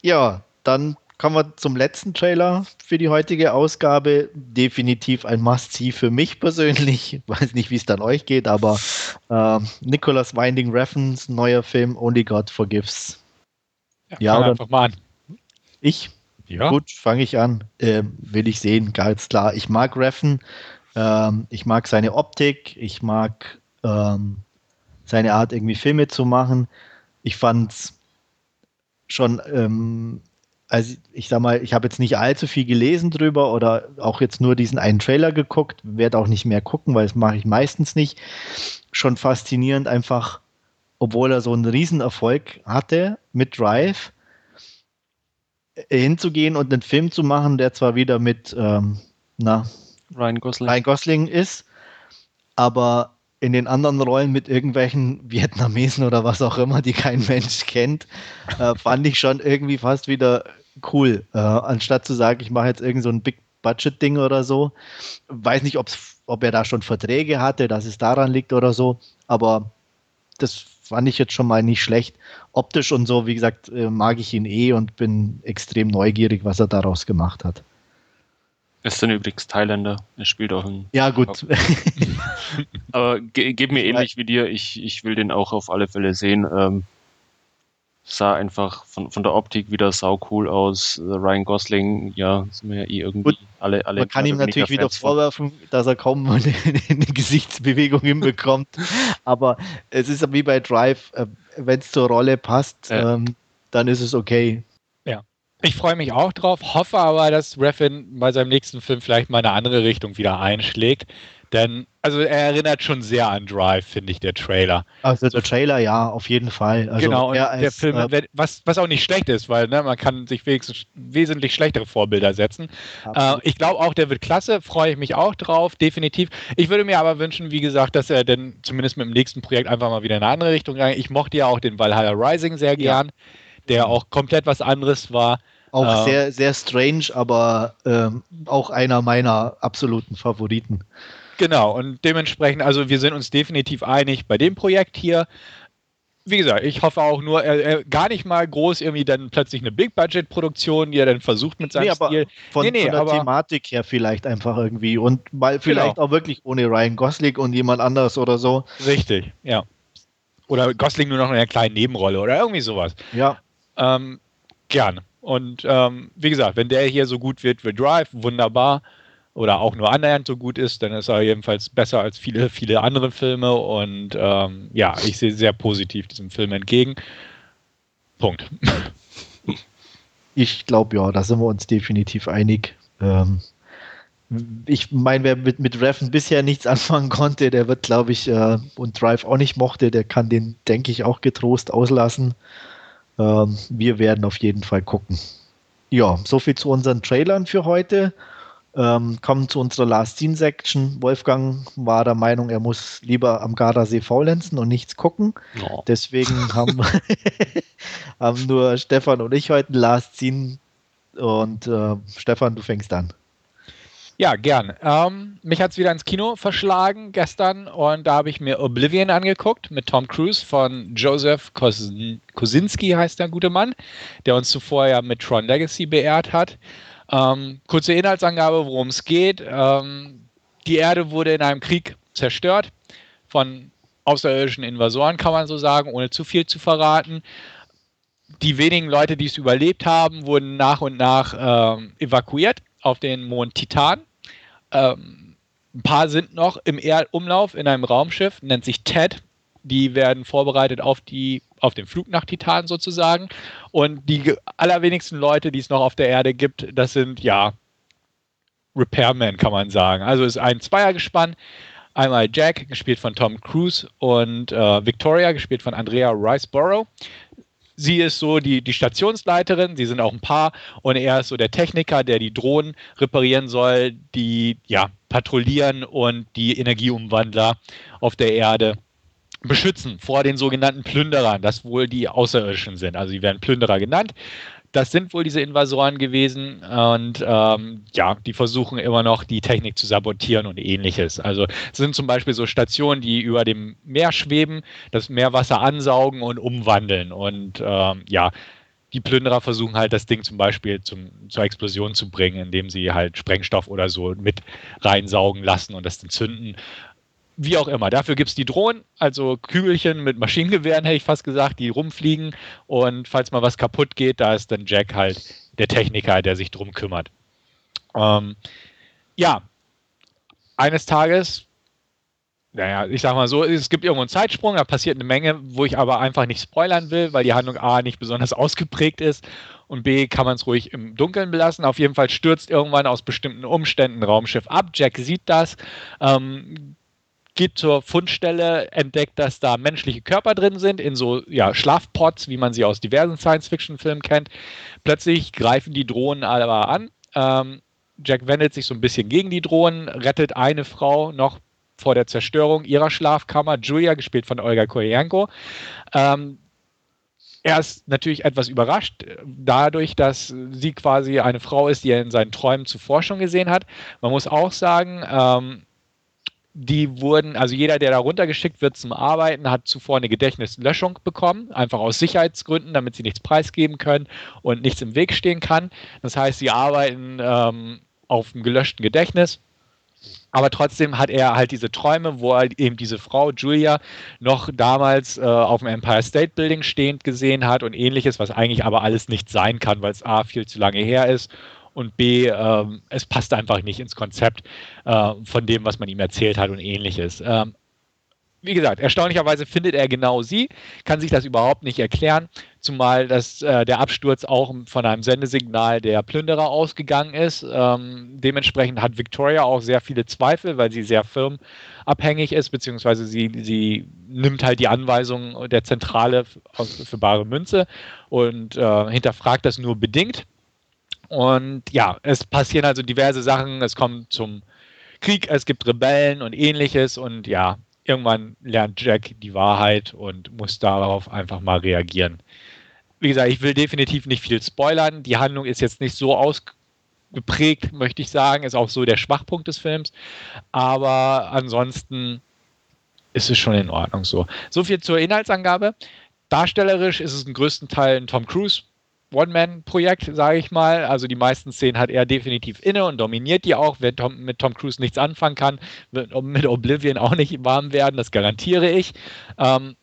ja, dann kommen wir zum letzten Trailer für die heutige Ausgabe. Definitiv ein Must-See für mich persönlich. Ich weiß nicht, wie es dann euch geht, aber äh, Nicholas Winding Refn's neuer Film Only God Forgives. Ja, ja oder einfach mal an. Ich? Ja. Gut, fange ich an. Äh, will ich sehen, ganz klar. Ich mag Refn. Ähm, ich mag seine Optik. Ich mag ähm, seine Art, irgendwie Filme zu machen. Ich fand es schon ähm, also ich sag mal, ich habe jetzt nicht allzu viel gelesen drüber oder auch jetzt nur diesen einen Trailer geguckt, werde auch nicht mehr gucken, weil das mache ich meistens nicht. Schon faszinierend einfach, obwohl er so einen Riesenerfolg hatte mit Drive, hinzugehen und einen Film zu machen, der zwar wieder mit ähm, na, Ryan Gosling. Ryan Gosling ist, aber in den anderen Rollen mit irgendwelchen [laughs] Vietnamesen oder was auch immer, die kein Mensch kennt, äh, fand ich schon irgendwie fast wieder cool. Äh, anstatt zu sagen, ich mache jetzt irgend so ein Big Budget Ding oder so. Weiß nicht, ob's, ob er da schon Verträge hatte, dass es daran liegt oder so, aber das fand ich jetzt schon mal nicht schlecht. Optisch und so, wie gesagt, äh, mag ich ihn eh und bin extrem neugierig, was er daraus gemacht hat. Er ist dann übrigens Thailänder. Er spielt auch in. Ja, gut. [laughs] Aber ge geht mir ähnlich wie dir. Ich, ich will den auch auf alle Fälle sehen. Ähm, sah einfach von, von der Optik wieder sau cool aus. Ryan Gosling, ja, sind wir ja eh irgendwie Gut, alle, alle. Man kann ihm natürlich wieder vorwerfen, dass er kaum [laughs] eine, eine Gesichtsbewegung hinbekommt. Aber es ist wie bei Drive, äh, wenn es zur Rolle passt, ja. ähm, dann ist es okay. Ich freue mich auch drauf, hoffe aber, dass Refin bei seinem nächsten Film vielleicht mal eine andere Richtung wieder einschlägt. Denn, also er erinnert schon sehr an Drive, finde ich, der Trailer. Also der Trailer, ja, auf jeden Fall. Also genau, und als, der Film, äh, was, was auch nicht schlecht ist, weil ne, man kann sich wenigstens wesentlich schlechtere Vorbilder setzen. Äh, ich glaube auch, der wird klasse, freue ich mich auch drauf, definitiv. Ich würde mir aber wünschen, wie gesagt, dass er denn zumindest mit dem nächsten Projekt einfach mal wieder in eine andere Richtung geht. Ich mochte ja auch den Valhalla Rising sehr gern, ja. der auch komplett was anderes war. Auch äh, sehr, sehr strange, aber ähm, auch einer meiner absoluten Favoriten. Genau, und dementsprechend, also wir sind uns definitiv einig bei dem Projekt hier. Wie gesagt, ich hoffe auch nur, er, gar nicht mal groß irgendwie dann plötzlich eine Big-Budget-Produktion, die er dann versucht mit seinem nee, aber Stil. Von, nee, nee, von der aber, Thematik her vielleicht einfach irgendwie und mal vielleicht genau. auch wirklich ohne Ryan Gosling und jemand anders oder so. Richtig, ja. Oder Gosling nur noch in einer kleinen Nebenrolle oder irgendwie sowas. Ja. Ähm, gerne. Und ähm, wie gesagt, wenn der hier so gut wird wie Drive, wunderbar. Oder auch nur annähernd so gut ist, dann ist er jedenfalls besser als viele, viele andere Filme. Und ähm, ja, ich sehe sehr positiv diesem Film entgegen. Punkt. Ich glaube ja, da sind wir uns definitiv einig. Ähm, ich meine, wer mit, mit Reffen bisher nichts [laughs] anfangen konnte, der wird, glaube ich, äh, und Drive auch nicht mochte, der kann den, denke ich, auch getrost auslassen. Ähm, wir werden auf jeden Fall gucken. Ja, soviel zu unseren Trailern für heute. Ähm, kommen zu unserer Last Scene Section. Wolfgang war der Meinung, er muss lieber am Gardasee faulenzen und nichts gucken. Oh. Deswegen [laughs] haben, [laughs] haben nur Stefan und ich heute Last Scene. Und äh, Stefan, du fängst an. Ja, gern. Ähm, mich hat es wieder ins Kino verschlagen gestern und da habe ich mir Oblivion angeguckt mit Tom Cruise von Joseph Kosinski, heißt der gute Mann, der uns zuvor ja mit Tron Legacy beehrt hat. Ähm, kurze Inhaltsangabe, worum es geht. Ähm, die Erde wurde in einem Krieg zerstört von außerirdischen Invasoren, kann man so sagen, ohne zu viel zu verraten. Die wenigen Leute, die es überlebt haben, wurden nach und nach ähm, evakuiert auf den Mond Titan. Ähm, ein paar sind noch im Erdumlauf in einem Raumschiff, nennt sich TED. Die werden vorbereitet auf, die, auf den Flug nach Titan sozusagen. Und die allerwenigsten Leute, die es noch auf der Erde gibt, das sind ja Repairmen, kann man sagen. Also ist ein Zweiergespann. Einmal Jack, gespielt von Tom Cruise, und äh, Victoria, gespielt von Andrea Riceborough sie ist so die, die Stationsleiterin, sie sind auch ein Paar und er ist so der Techniker, der die Drohnen reparieren soll, die ja patrouillieren und die Energieumwandler auf der Erde beschützen vor den sogenannten Plünderern, das wohl die Außerirdischen sind. Also sie werden Plünderer genannt das sind wohl diese Invasoren gewesen und ähm, ja, die versuchen immer noch die Technik zu sabotieren und ähnliches. Also es sind zum Beispiel so Stationen, die über dem Meer schweben, das Meerwasser ansaugen und umwandeln und ähm, ja, die Plünderer versuchen halt das Ding zum Beispiel zum, zur Explosion zu bringen, indem sie halt Sprengstoff oder so mit reinsaugen lassen und das dann zünden wie auch immer. Dafür gibt es die Drohnen, also Kügelchen mit Maschinengewehren, hätte ich fast gesagt, die rumfliegen. Und falls mal was kaputt geht, da ist dann Jack halt der Techniker, der sich drum kümmert. Ähm, ja, eines Tages naja, ich sag mal so, es gibt irgendwo einen Zeitsprung, da passiert eine Menge, wo ich aber einfach nicht spoilern will, weil die Handlung A nicht besonders [laughs] ausgeprägt ist und B kann man es ruhig im Dunkeln belassen. Auf jeden Fall stürzt irgendwann aus bestimmten Umständen ein Raumschiff ab. Jack sieht das, ähm, geht zur Fundstelle, entdeckt, dass da menschliche Körper drin sind, in so ja, Schlafpots, wie man sie aus diversen Science-Fiction-Filmen kennt. Plötzlich greifen die Drohnen aber an. Ähm, Jack wendet sich so ein bisschen gegen die Drohnen, rettet eine Frau noch vor der Zerstörung ihrer Schlafkammer, Julia, gespielt von Olga Koyenko. Ähm, er ist natürlich etwas überrascht dadurch, dass sie quasi eine Frau ist, die er in seinen Träumen zuvor schon gesehen hat. Man muss auch sagen, ähm, die wurden, also jeder, der da runtergeschickt wird zum Arbeiten, hat zuvor eine Gedächtnislöschung bekommen, einfach aus Sicherheitsgründen, damit sie nichts preisgeben können und nichts im Weg stehen kann. Das heißt, sie arbeiten ähm, auf einem gelöschten Gedächtnis aber trotzdem hat er halt diese Träume, wo er eben diese Frau Julia noch damals äh, auf dem Empire State Building stehend gesehen hat und ähnliches, was eigentlich aber alles nicht sein kann, weil es A viel zu lange her ist und B, äh, es passt einfach nicht ins Konzept äh, von dem, was man ihm erzählt hat und ähnliches. Ähm, wie gesagt, erstaunlicherweise findet er genau sie, kann sich das überhaupt nicht erklären, zumal das, äh, der Absturz auch von einem Sendesignal der Plünderer ausgegangen ist. Ähm, dementsprechend hat Victoria auch sehr viele Zweifel, weil sie sehr firmenabhängig ist, beziehungsweise sie, sie nimmt halt die Anweisungen der Zentrale für bare Münze und äh, hinterfragt das nur bedingt. Und ja, es passieren also diverse Sachen, es kommt zum Krieg, es gibt Rebellen und ähnliches und ja, irgendwann lernt Jack die Wahrheit und muss darauf einfach mal reagieren. Wie gesagt, ich will definitiv nicht viel spoilern. Die Handlung ist jetzt nicht so ausgeprägt, möchte ich sagen. Ist auch so der Schwachpunkt des Films. Aber ansonsten ist es schon in Ordnung so. So viel zur Inhaltsangabe. Darstellerisch ist es im größten Teil ein Tom Cruise One-Man-Projekt, sage ich mal. Also die meisten Szenen hat er definitiv inne und dominiert die auch. Wer Tom, mit Tom Cruise nichts anfangen kann, wird mit Oblivion auch nicht warm werden, das garantiere ich. Ähm,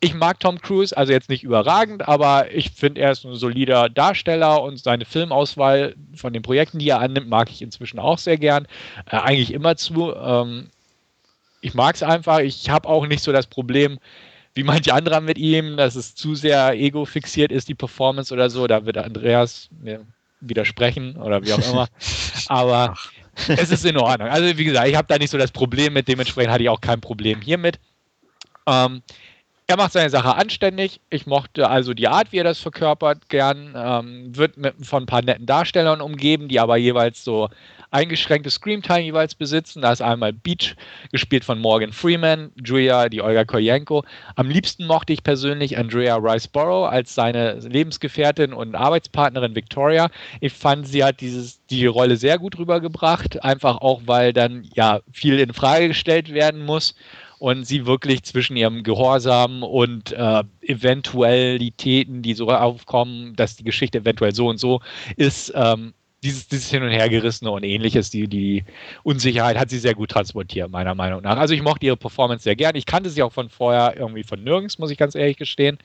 ich mag Tom Cruise, also jetzt nicht überragend, aber ich finde, er ist ein solider Darsteller und seine Filmauswahl von den Projekten, die er annimmt, mag ich inzwischen auch sehr gern. Äh, eigentlich immer zu. Ähm, ich mag es einfach. Ich habe auch nicht so das Problem, wie manche andere mit ihm, dass es zu sehr ego-fixiert ist, die Performance oder so. Da wird Andreas mir widersprechen oder wie auch immer. [laughs] Aber es ist in Ordnung. Also wie gesagt, ich habe da nicht so das Problem mit, dementsprechend hatte ich auch kein Problem hiermit. Ähm, er macht seine Sache anständig. Ich mochte also die Art, wie er das verkörpert, gern. Ähm, wird mit, von ein paar netten Darstellern umgeben, die aber jeweils so eingeschränkte Screamtime jeweils besitzen. Da ist einmal Beach, gespielt von Morgan Freeman, Julia, die Olga Koyenko. Am liebsten mochte ich persönlich Andrea Riceborough als seine Lebensgefährtin und Arbeitspartnerin Victoria. Ich fand, sie hat dieses, die Rolle sehr gut rübergebracht, einfach auch, weil dann ja viel in Frage gestellt werden muss und sie wirklich zwischen ihrem Gehorsam und äh, Eventualitäten, die so aufkommen, dass die Geschichte eventuell so und so ist, ähm, dieses, dieses Hin- und Hergerissene und ähnliches, die, die Unsicherheit hat sie sehr gut transportiert, meiner Meinung nach. Also ich mochte ihre Performance sehr gern. Ich kannte sie auch von vorher irgendwie von nirgends, muss ich ganz ehrlich gestehen.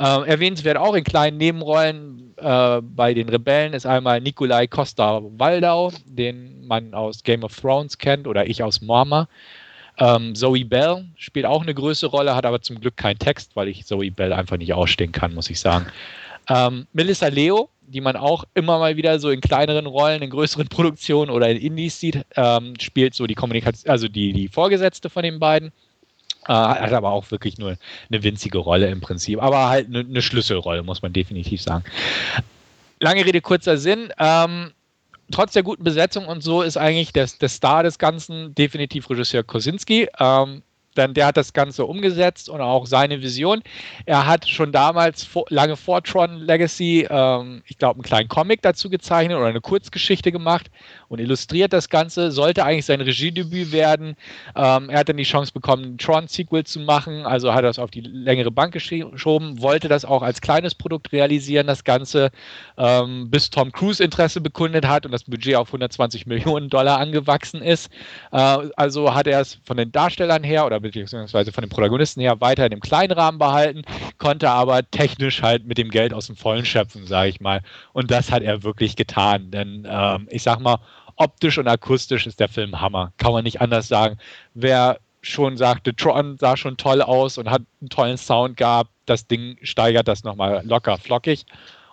Äh, erwähnenswert auch in kleinen Nebenrollen äh, bei den Rebellen ist einmal Nikolai Costa-Waldau, den man aus Game of Thrones kennt oder ich aus Morma. Ähm, Zoe Bell spielt auch eine größere Rolle, hat aber zum Glück keinen Text, weil ich Zoe Bell einfach nicht ausstehen kann, muss ich sagen. Ähm, Melissa Leo, die man auch immer mal wieder so in kleineren Rollen, in größeren [laughs] Produktionen oder in Indies sieht, ähm, spielt so die Kommunikation, also die, die Vorgesetzte von den beiden. Äh, hat aber auch wirklich nur eine winzige Rolle im Prinzip, aber halt eine, eine Schlüsselrolle, muss man definitiv sagen. Lange Rede, kurzer Sinn. Ähm, trotz der guten Besetzung und so ist eigentlich der, der Star des Ganzen definitiv Regisseur Kosinski. Ähm, denn der hat das Ganze umgesetzt und auch seine Vision. Er hat schon damals vor, lange vor Tron Legacy, ähm, ich glaube, einen kleinen Comic dazu gezeichnet oder eine Kurzgeschichte gemacht und illustriert das Ganze. Sollte eigentlich sein Regiedebüt werden. Ähm, er hat dann die Chance bekommen, ein Tron-Sequel zu machen, also hat er das auf die längere Bank geschoben, wollte das auch als kleines Produkt realisieren, das Ganze, ähm, bis Tom Cruise Interesse bekundet hat und das Budget auf 120 Millionen Dollar angewachsen ist. Äh, also hat er es von den Darstellern her oder beziehungsweise von den Protagonisten her weiter in dem kleinen Rahmen behalten, konnte aber technisch halt mit dem Geld aus dem Vollen schöpfen, sage ich mal. Und das hat er wirklich getan. Denn ähm, ich sag mal, optisch und akustisch ist der Film Hammer. Kann man nicht anders sagen. Wer schon sagte, Tron sah schon toll aus und hat einen tollen Sound gehabt. Das Ding steigert das nochmal locker flockig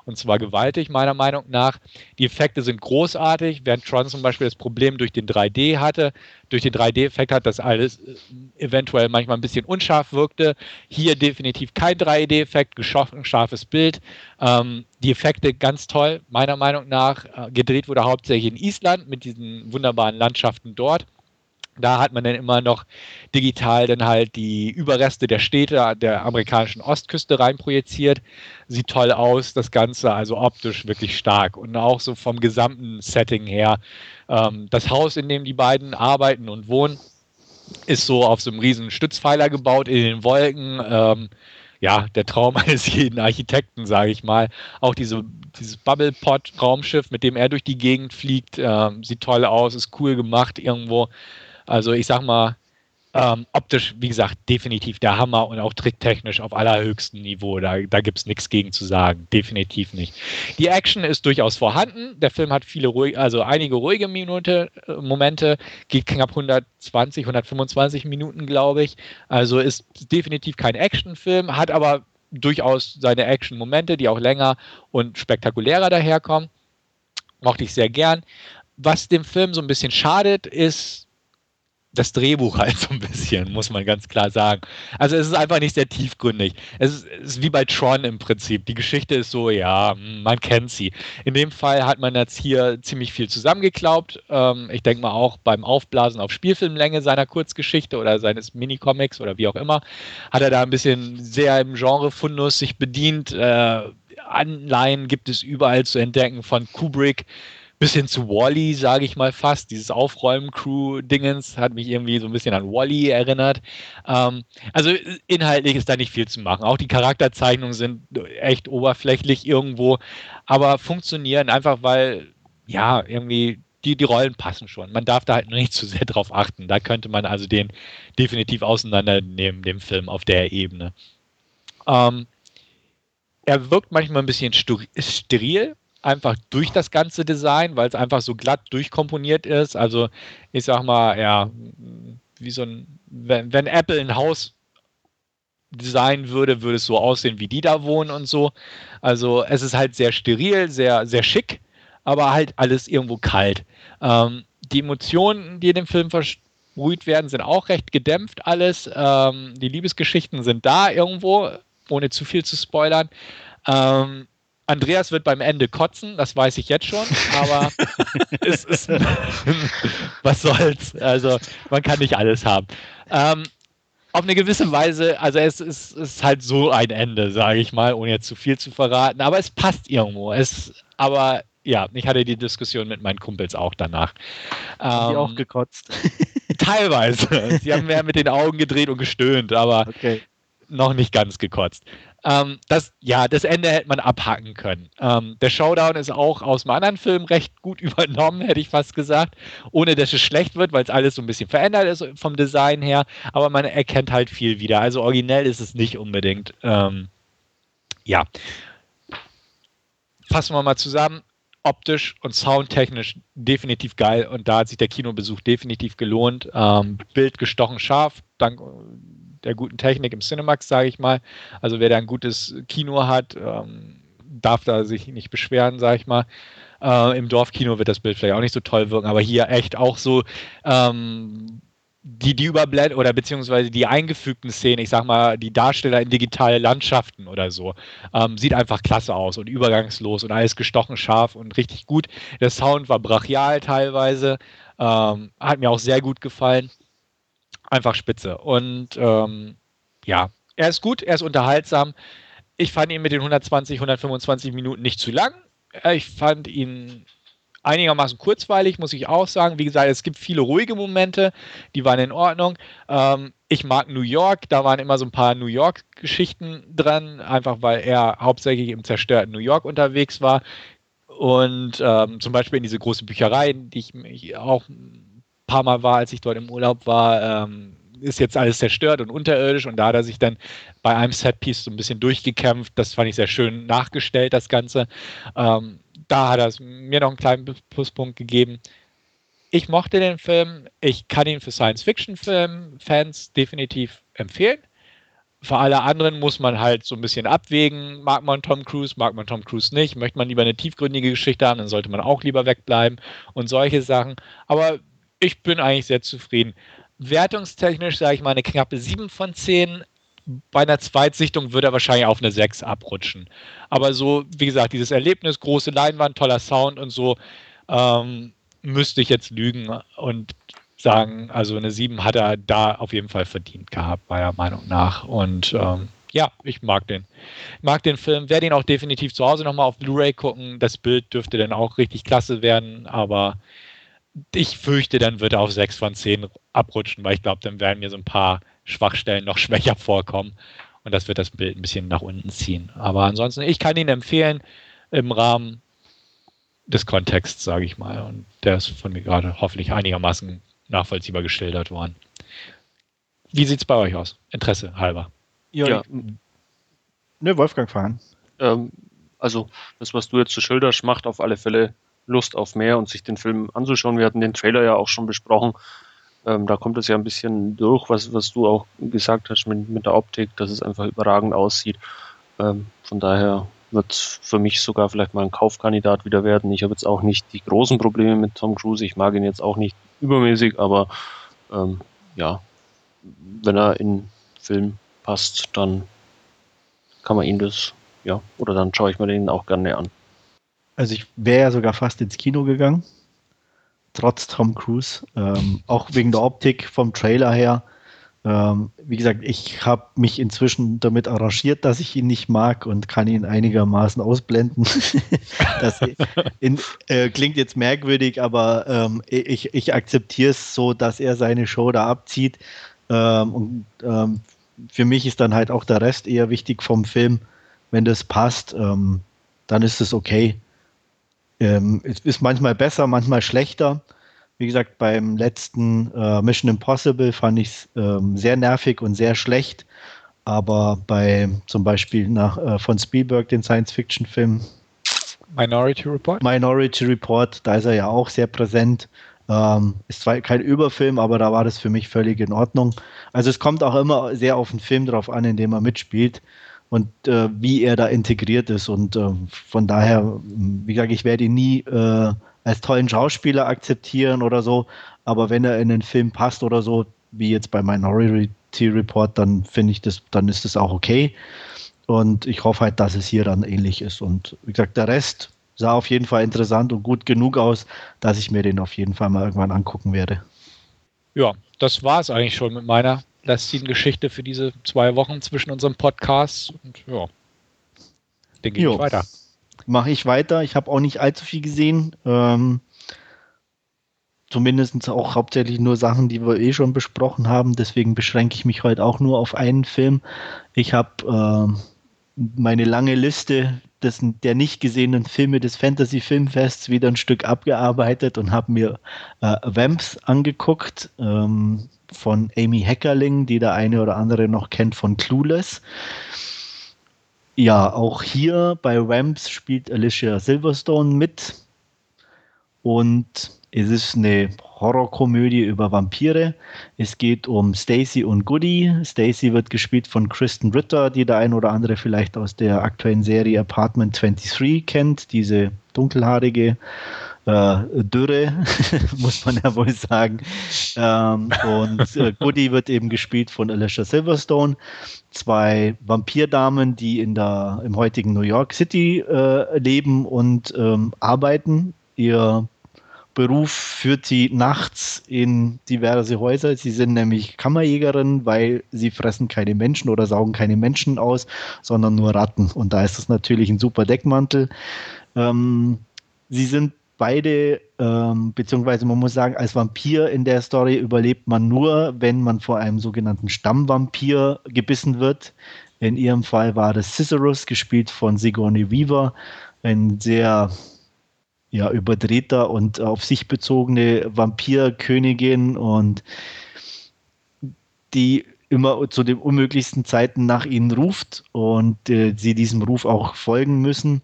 und zwar gewaltig, meiner Meinung nach. Die Effekte sind großartig, während Tron zum Beispiel das Problem durch den 3D hatte. Durch den 3D-Effekt hat das alles äh, eventuell manchmal ein bisschen unscharf wirkte. Hier definitiv kein 3D-Effekt, scharfes Bild. Ähm, die Effekte ganz toll, meiner Meinung nach. Äh, gedreht wurde hauptsächlich in Island mit diesen wunderbaren Landschaften dort. Da hat man dann immer noch digital dann halt die Überreste der Städte der amerikanischen Ostküste reinprojiziert. Sieht toll aus, das Ganze, also optisch wirklich stark. Und auch so vom gesamten Setting her. Ähm, das Haus, in dem die beiden arbeiten und wohnen, ist so auf so einem riesen Stützpfeiler gebaut in den Wolken. Ähm, ja, der Traum [laughs] eines jeden Architekten, sage ich mal. Auch diese, dieses Bubble-Pod-Raumschiff, mit dem er durch die Gegend fliegt, äh, sieht toll aus, ist cool gemacht irgendwo. Also ich sag mal, ähm, optisch, wie gesagt, definitiv der Hammer und auch tricktechnisch auf allerhöchstem Niveau. Da, da gibt es nichts gegen zu sagen. Definitiv nicht. Die Action ist durchaus vorhanden. Der Film hat viele ruhig, also einige ruhige Minute, äh, Momente, geht knapp 120, 125 Minuten, glaube ich. Also ist definitiv kein Actionfilm, hat aber durchaus seine Action-Momente, die auch länger und spektakulärer daherkommen. Mochte ich sehr gern. Was dem Film so ein bisschen schadet, ist das Drehbuch [laughs] halt so ein bisschen, muss man ganz klar sagen. Also es ist einfach nicht sehr tiefgründig. Es ist, es ist, wie bei Tron im Prinzip. Die Geschichte ist so, ja, hm, man kennt sie. In dem Fall hat man jetzt hier ziemlich viel zusammengeklaubt. Ähm, ich denke mal auch beim Aufblasen auf Spielfilmlänge seiner Kurzgeschichte oder seines Minicomics oder wie auch immer, hat er da ein bisschen sehr im Genre-Fundus sich bedient. Äh, Anleihen gibt es überall zu entdecken von Kubrick bis hin zu Wally, sage ich mal fast. Dieses Aufräumen-Crew-Dingens hat mich irgendwie so ein bisschen an Wally erinnert. Ähm, also inhaltlich ist da nicht viel zu machen. Auch die Charakterzeichnungen sind echt oberflächlich irgendwo, aber funktionieren einfach, weil ja, irgendwie die, die Rollen passen schon. Man darf da halt nicht zu sehr drauf achten. Da könnte man also den definitiv auseinandernehmen, dem Film auf der Ebene. Ähm, er wirkt manchmal ein bisschen steril, einfach durch das ganze Design, weil es einfach so glatt durchkomponiert ist. Also ich sag mal, ja, wie so ein, wenn, wenn Apple ein Haus designen würde, würde es so aussehen, wie die da wohnen und so. Also es ist halt sehr steril, sehr, sehr schick, aber halt alles irgendwo kalt. Ähm, die Emotionen, die in dem Film versprüht werden, sind auch recht gedämpft alles. Ähm, die Liebesgeschichten sind da irgendwo, ohne zu viel zu spoilern. Ähm, Andreas wird beim Ende kotzen, das weiß ich jetzt schon, aber [laughs] es ist, was soll's. Also man kann nicht alles haben. Ähm, auf eine gewisse Weise, also es ist, ist halt so ein Ende, sage ich mal, ohne jetzt zu viel zu verraten, aber es passt irgendwo. Es, aber ja, ich hatte die Diskussion mit meinen Kumpels auch danach. Haben ähm, die auch gekotzt? [laughs] [laughs] Teilweise. Sie haben mehr mit den Augen gedreht und gestöhnt, aber okay. noch nicht ganz gekotzt. Ähm, das, ja, das Ende hätte man abhaken können. Ähm, der Showdown ist auch aus einem anderen Film recht gut [laughs] übernommen, hätte ich fast gesagt. Ohne dass es schlecht wird, weil es alles so ein bisschen verändert ist vom Design her. Aber man erkennt halt viel wieder. Also originell ist es nicht unbedingt. Ähm, ja. Fassen wir mal zusammen optisch und soundtechnisch definitiv geil und da hat sich der Kinobesuch definitiv gelohnt. Ähm, Bild gestochen scharf, dank der guten Technik im Cinemax, sage ich mal. Also wer da ein gutes Kino hat, ähm, darf da sich nicht beschweren, sage ich mal. Äh, Im Dorfkino wird das Bild vielleicht auch nicht so toll wirken, aber hier echt auch so ähm, die, die überblenden oder beziehungsweise die eingefügten Szenen, ich sag mal, die Darsteller in digitale Landschaften oder so, ähm, sieht einfach klasse aus und übergangslos und alles gestochen scharf und richtig gut. Der Sound war brachial teilweise, ähm, hat mir auch sehr gut gefallen einfach spitze. Und ähm, ja, er ist gut, er ist unterhaltsam. Ich fand ihn mit den 120, 125 Minuten nicht zu lang. Äh, ich fand ihn einigermaßen kurzweilig, muss ich auch sagen. Wie gesagt, es gibt viele ruhige Momente, die waren in Ordnung. Ähm, ich mag New York, da waren immer so ein paar New York-Geschichten dran, einfach weil er hauptsächlich im zerstörten New York unterwegs war. Und ähm, zum Beispiel in diese große Bücherei, die ich auch paar Mal war, als ich dort im Urlaub war, ähm, ist jetzt alles zerstört und unterirdisch und da hat er sich dann bei einem Setpiece so ein bisschen durchgekämpft. Das fand ich sehr schön nachgestellt, das Ganze. Ähm, da hat er mir noch einen kleinen Pluspunkt gegeben. ich mochte den Film. Ich kann ihn für Science-Fiction-Fans definitiv empfehlen. Für alle anderen muss man halt so ein bisschen abwägen. Mag man Tom Cruise, mag man Tom Cruise nicht? Möchte man lieber eine tiefgründige Geschichte haben, dann sollte man auch lieber wegbleiben und solche Sachen. Aber ich bin eigentlich sehr zufrieden. Wertungstechnisch sage ich mal eine knappe 7 von 10. Bei einer Zweitsichtung würde er wahrscheinlich auf eine 6 abrutschen. Aber so, wie gesagt, dieses Erlebnis, große Leinwand, toller Sound und so, ähm, müsste ich jetzt lügen und sagen, also eine 7 hat er da auf jeden Fall verdient gehabt, meiner Meinung nach. Und ähm, ja, ich mag den. Mag den Film, werde ihn auch definitiv zu Hause nochmal auf Blu-ray gucken. Das Bild dürfte dann auch richtig klasse werden, aber ich fürchte, dann wird er auf 6 von 10 abrutschen, weil ich glaube, dann werden mir so ein paar Schwachstellen noch [laughs] schwächer vorkommen und das wird das Bild ein bisschen nach unten ziehen. Aber ansonsten, ich kann ihn empfehlen im Rahmen des Kontexts, sage ich mal. Und der ist von mir gerade hoffentlich einigermaßen nachvollziehbar geschildert worden. Wie sieht es bei euch aus? Interesse halber. Ja. ja. Ne, Wolfgang fahren. Ähm, also, das, was du jetzt so schilderst, macht auf alle Fälle Lust auf mehr und sich den Film anzuschauen. Wir hatten den Trailer ja auch schon besprochen. Ähm, da kommt es ja ein bisschen durch, was, was du auch gesagt hast mit, mit der Optik, dass es einfach überragend aussieht. Ähm, von daher wird es für mich sogar vielleicht mal ein Kaufkandidat wieder werden. Ich habe jetzt auch nicht die großen Probleme mit Tom Cruise. Ich mag ihn jetzt auch nicht übermäßig, aber ähm, ja, wenn er in Film passt, dann kann man ihn das, ja, oder dann schaue ich mir den auch gerne an. Also ich wäre ja sogar fast ins Kino gegangen, trotz Tom Cruise, ähm, auch wegen der Optik vom Trailer her. Ähm, wie gesagt, ich habe mich inzwischen damit arrangiert, dass ich ihn nicht mag und kann ihn einigermaßen ausblenden. [laughs] das in, äh, klingt jetzt merkwürdig, aber ähm, ich, ich akzeptiere es so, dass er seine Show da abzieht. Ähm, und ähm, für mich ist dann halt auch der Rest eher wichtig vom Film. Wenn das passt, ähm, dann ist es okay. Ähm, es ist manchmal besser, manchmal schlechter. Wie gesagt, beim letzten äh, Mission Impossible fand ich es ähm, sehr nervig und sehr schlecht. Aber bei zum Beispiel nach, äh, von Spielberg, den Science-Fiction-Film Minority Report? Minority Report, da ist er ja auch sehr präsent. Ähm, ist zwar kein Überfilm, aber da war das für mich völlig in Ordnung. Also es kommt auch immer sehr auf den Film drauf an, in dem er mitspielt und äh, wie er da integriert ist. Und äh, von daher, wie gesagt, ich werde ihn nie äh, als tollen Schauspieler akzeptieren oder so, aber wenn er in den Film passt oder so, wie jetzt bei Minority Report, dann finde ich das, dann ist das auch okay. Und ich hoffe halt, dass es hier dann ähnlich ist. Und wie gesagt, der Rest sah auf jeden Fall interessant und gut genug aus, dass ich mir den auf jeden Fall mal irgendwann angucken werde. Ja, das war es eigentlich schon mit meiner lästigen Geschichte für diese zwei Wochen zwischen unserem Podcast. Und ja, den gehe ich weiter mache ich weiter. Ich habe auch nicht allzu viel gesehen. Ähm, zumindest auch hauptsächlich nur Sachen, die wir eh schon besprochen haben. Deswegen beschränke ich mich heute auch nur auf einen Film. Ich habe äh, meine lange Liste des, der nicht gesehenen Filme des Fantasy Filmfests wieder ein Stück abgearbeitet und habe mir äh, Vamps angeguckt ähm, von Amy Heckerling, die der eine oder andere noch kennt von Clueless. Ja, auch hier bei Ramps spielt Alicia Silverstone mit. Und es ist eine Horrorkomödie über Vampire. Es geht um Stacy und Goody. Stacy wird gespielt von Kristen Ritter, die der ein oder andere vielleicht aus der aktuellen Serie Apartment 23 kennt, diese dunkelhaarige äh, Dürre, [laughs] muss man ja wohl sagen. Ähm, und äh, Goody wird eben gespielt von Alicia Silverstone. Zwei Vampirdamen, die in der, im heutigen New York City äh, leben und ähm, arbeiten. Ihr Beruf führt sie nachts in diverse Häuser. Sie sind nämlich Kammerjägerin, weil sie fressen keine Menschen oder saugen keine Menschen aus, sondern nur Ratten. Und da ist das natürlich ein super Deckmantel. Ähm, sie sind beide, ähm, beziehungsweise man muss sagen, als Vampir in der Story überlebt man nur, wenn man vor einem sogenannten Stammvampir gebissen wird. In ihrem Fall war das Cicerus, gespielt von Sigourney Weaver, ein sehr ja, überdrehter und auf sich bezogene Vampirkönigin und die immer zu den unmöglichsten Zeiten nach ihnen ruft und äh, sie diesem Ruf auch folgen müssen.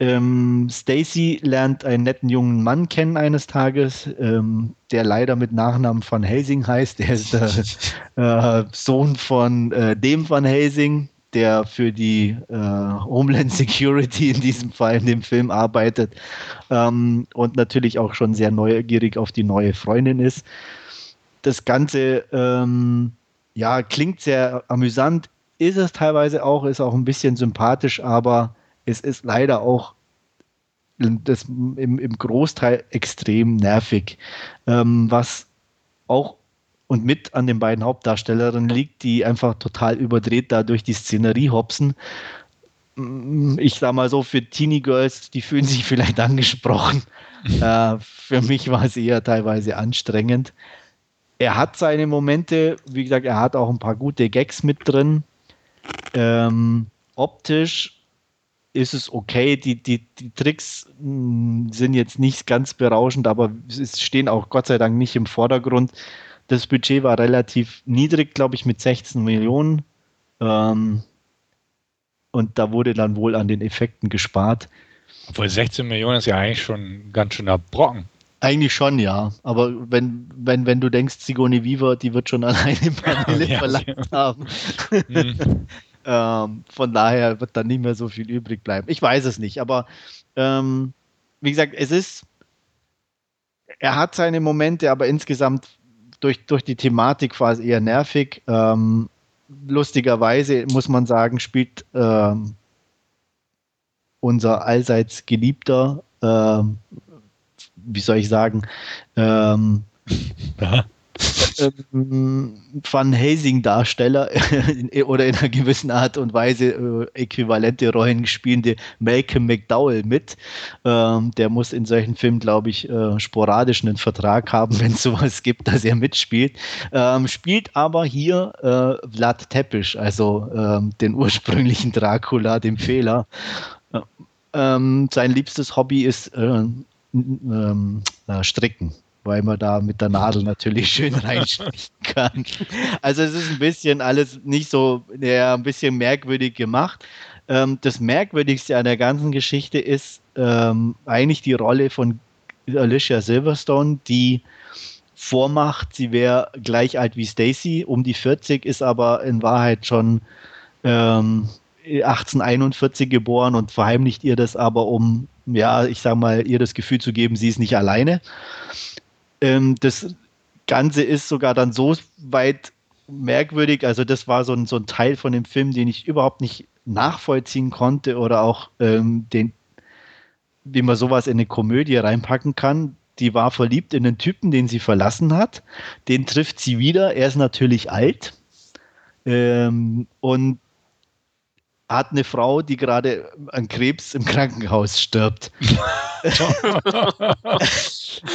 Ähm, Stacy lernt einen netten jungen Mann kennen eines Tages, ähm, der leider mit Nachnamen Van Helsing heißt. Er ist der äh, Sohn von äh, dem Van Helsing, der für die äh, Homeland [laughs] Security in diesem Fall in dem Film arbeitet ähm, und natürlich auch schon sehr neugierig auf die neue Freundin ist. Das Ganze ähm, ja, klingt sehr amüsant, ist es teilweise auch, ist auch ein bisschen sympathisch, aber es ist leider auch das im, im Großteil extrem nervig. Ähm, was auch und mit an den beiden Hauptdarstellerinnen liegt, die einfach total überdreht da durch die Szenerie hopsen. Mm, ich sag mal so, für Teenie Girls, die fühlen sich [laughs] vielleicht angesprochen. [laughs] äh, für mich war es eher teilweise anstrengend. Er hat seine Momente, wie gesagt, er hat auch ein paar gute Gags mit drin. Ähm, optisch ist es okay. Die, die, die Tricks mh, hm, sind jetzt nicht ganz berauschend, aber es stehen auch Gott sei Dank nicht im Vordergrund. Das Budget war relativ niedrig, glaube ich, mit 16 Millionen. Ähm, und da wurde dann wohl an den Effekten gespart. Obwohl 16 Millionen ist ja eigentlich schon ein ganz schöner Brocken. Eigentlich schon, ja. Aber wenn, wenn, wenn du denkst, Sigourney Weaver, die wird schon [laughs] alleine Panelle ja, verlangt ja. haben. Mhm. [laughs] Ähm, von daher wird dann nicht mehr so viel übrig bleiben. Ich weiß es nicht, aber ähm, wie gesagt, es ist, er hat seine Momente, aber insgesamt durch, durch die Thematik quasi eher nervig. Ähm, lustigerweise muss man sagen, spielt ähm, unser allseits geliebter, ähm, wie soll ich sagen, ähm, ähm, Van Helsing-Darsteller [laughs] oder in einer gewissen Art und Weise äh, äquivalente Rollen spielende Malcolm McDowell mit. Ähm, der muss in solchen Filmen, glaube ich, äh, sporadisch einen Vertrag haben, [laughs] wenn es sowas gibt, dass er mitspielt. Ähm, spielt aber hier äh, Vlad Teppisch, also ähm, den ursprünglichen Dracula, dem Fehler. Äh, ähm, sein liebstes Hobby ist äh, ähm, äh, Stricken weil man da mit der Nadel natürlich [laughs] schön reinstechen kann. Also es ist ein bisschen alles nicht so, ja, ein bisschen merkwürdig gemacht. Ähm, das Merkwürdigste an der ganzen Geschichte ist ähm, eigentlich die Rolle von Alicia Silverstone, die vormacht, sie wäre gleich alt wie Stacy, um die 40, ist aber in Wahrheit schon ähm, 1841 geboren und verheimlicht ihr das aber, um, ja, ich sag mal, ihr das Gefühl zu geben, sie ist nicht alleine. Ähm, das Ganze ist sogar dann so weit merkwürdig. Also, das war so ein, so ein Teil von dem Film, den ich überhaupt nicht nachvollziehen konnte oder auch ähm, den, wie man sowas in eine Komödie reinpacken kann. Die war verliebt in einen Typen, den sie verlassen hat. Den trifft sie wieder. Er ist natürlich alt. Ähm, und hat eine Frau, die gerade an Krebs im Krankenhaus stirbt. [laughs]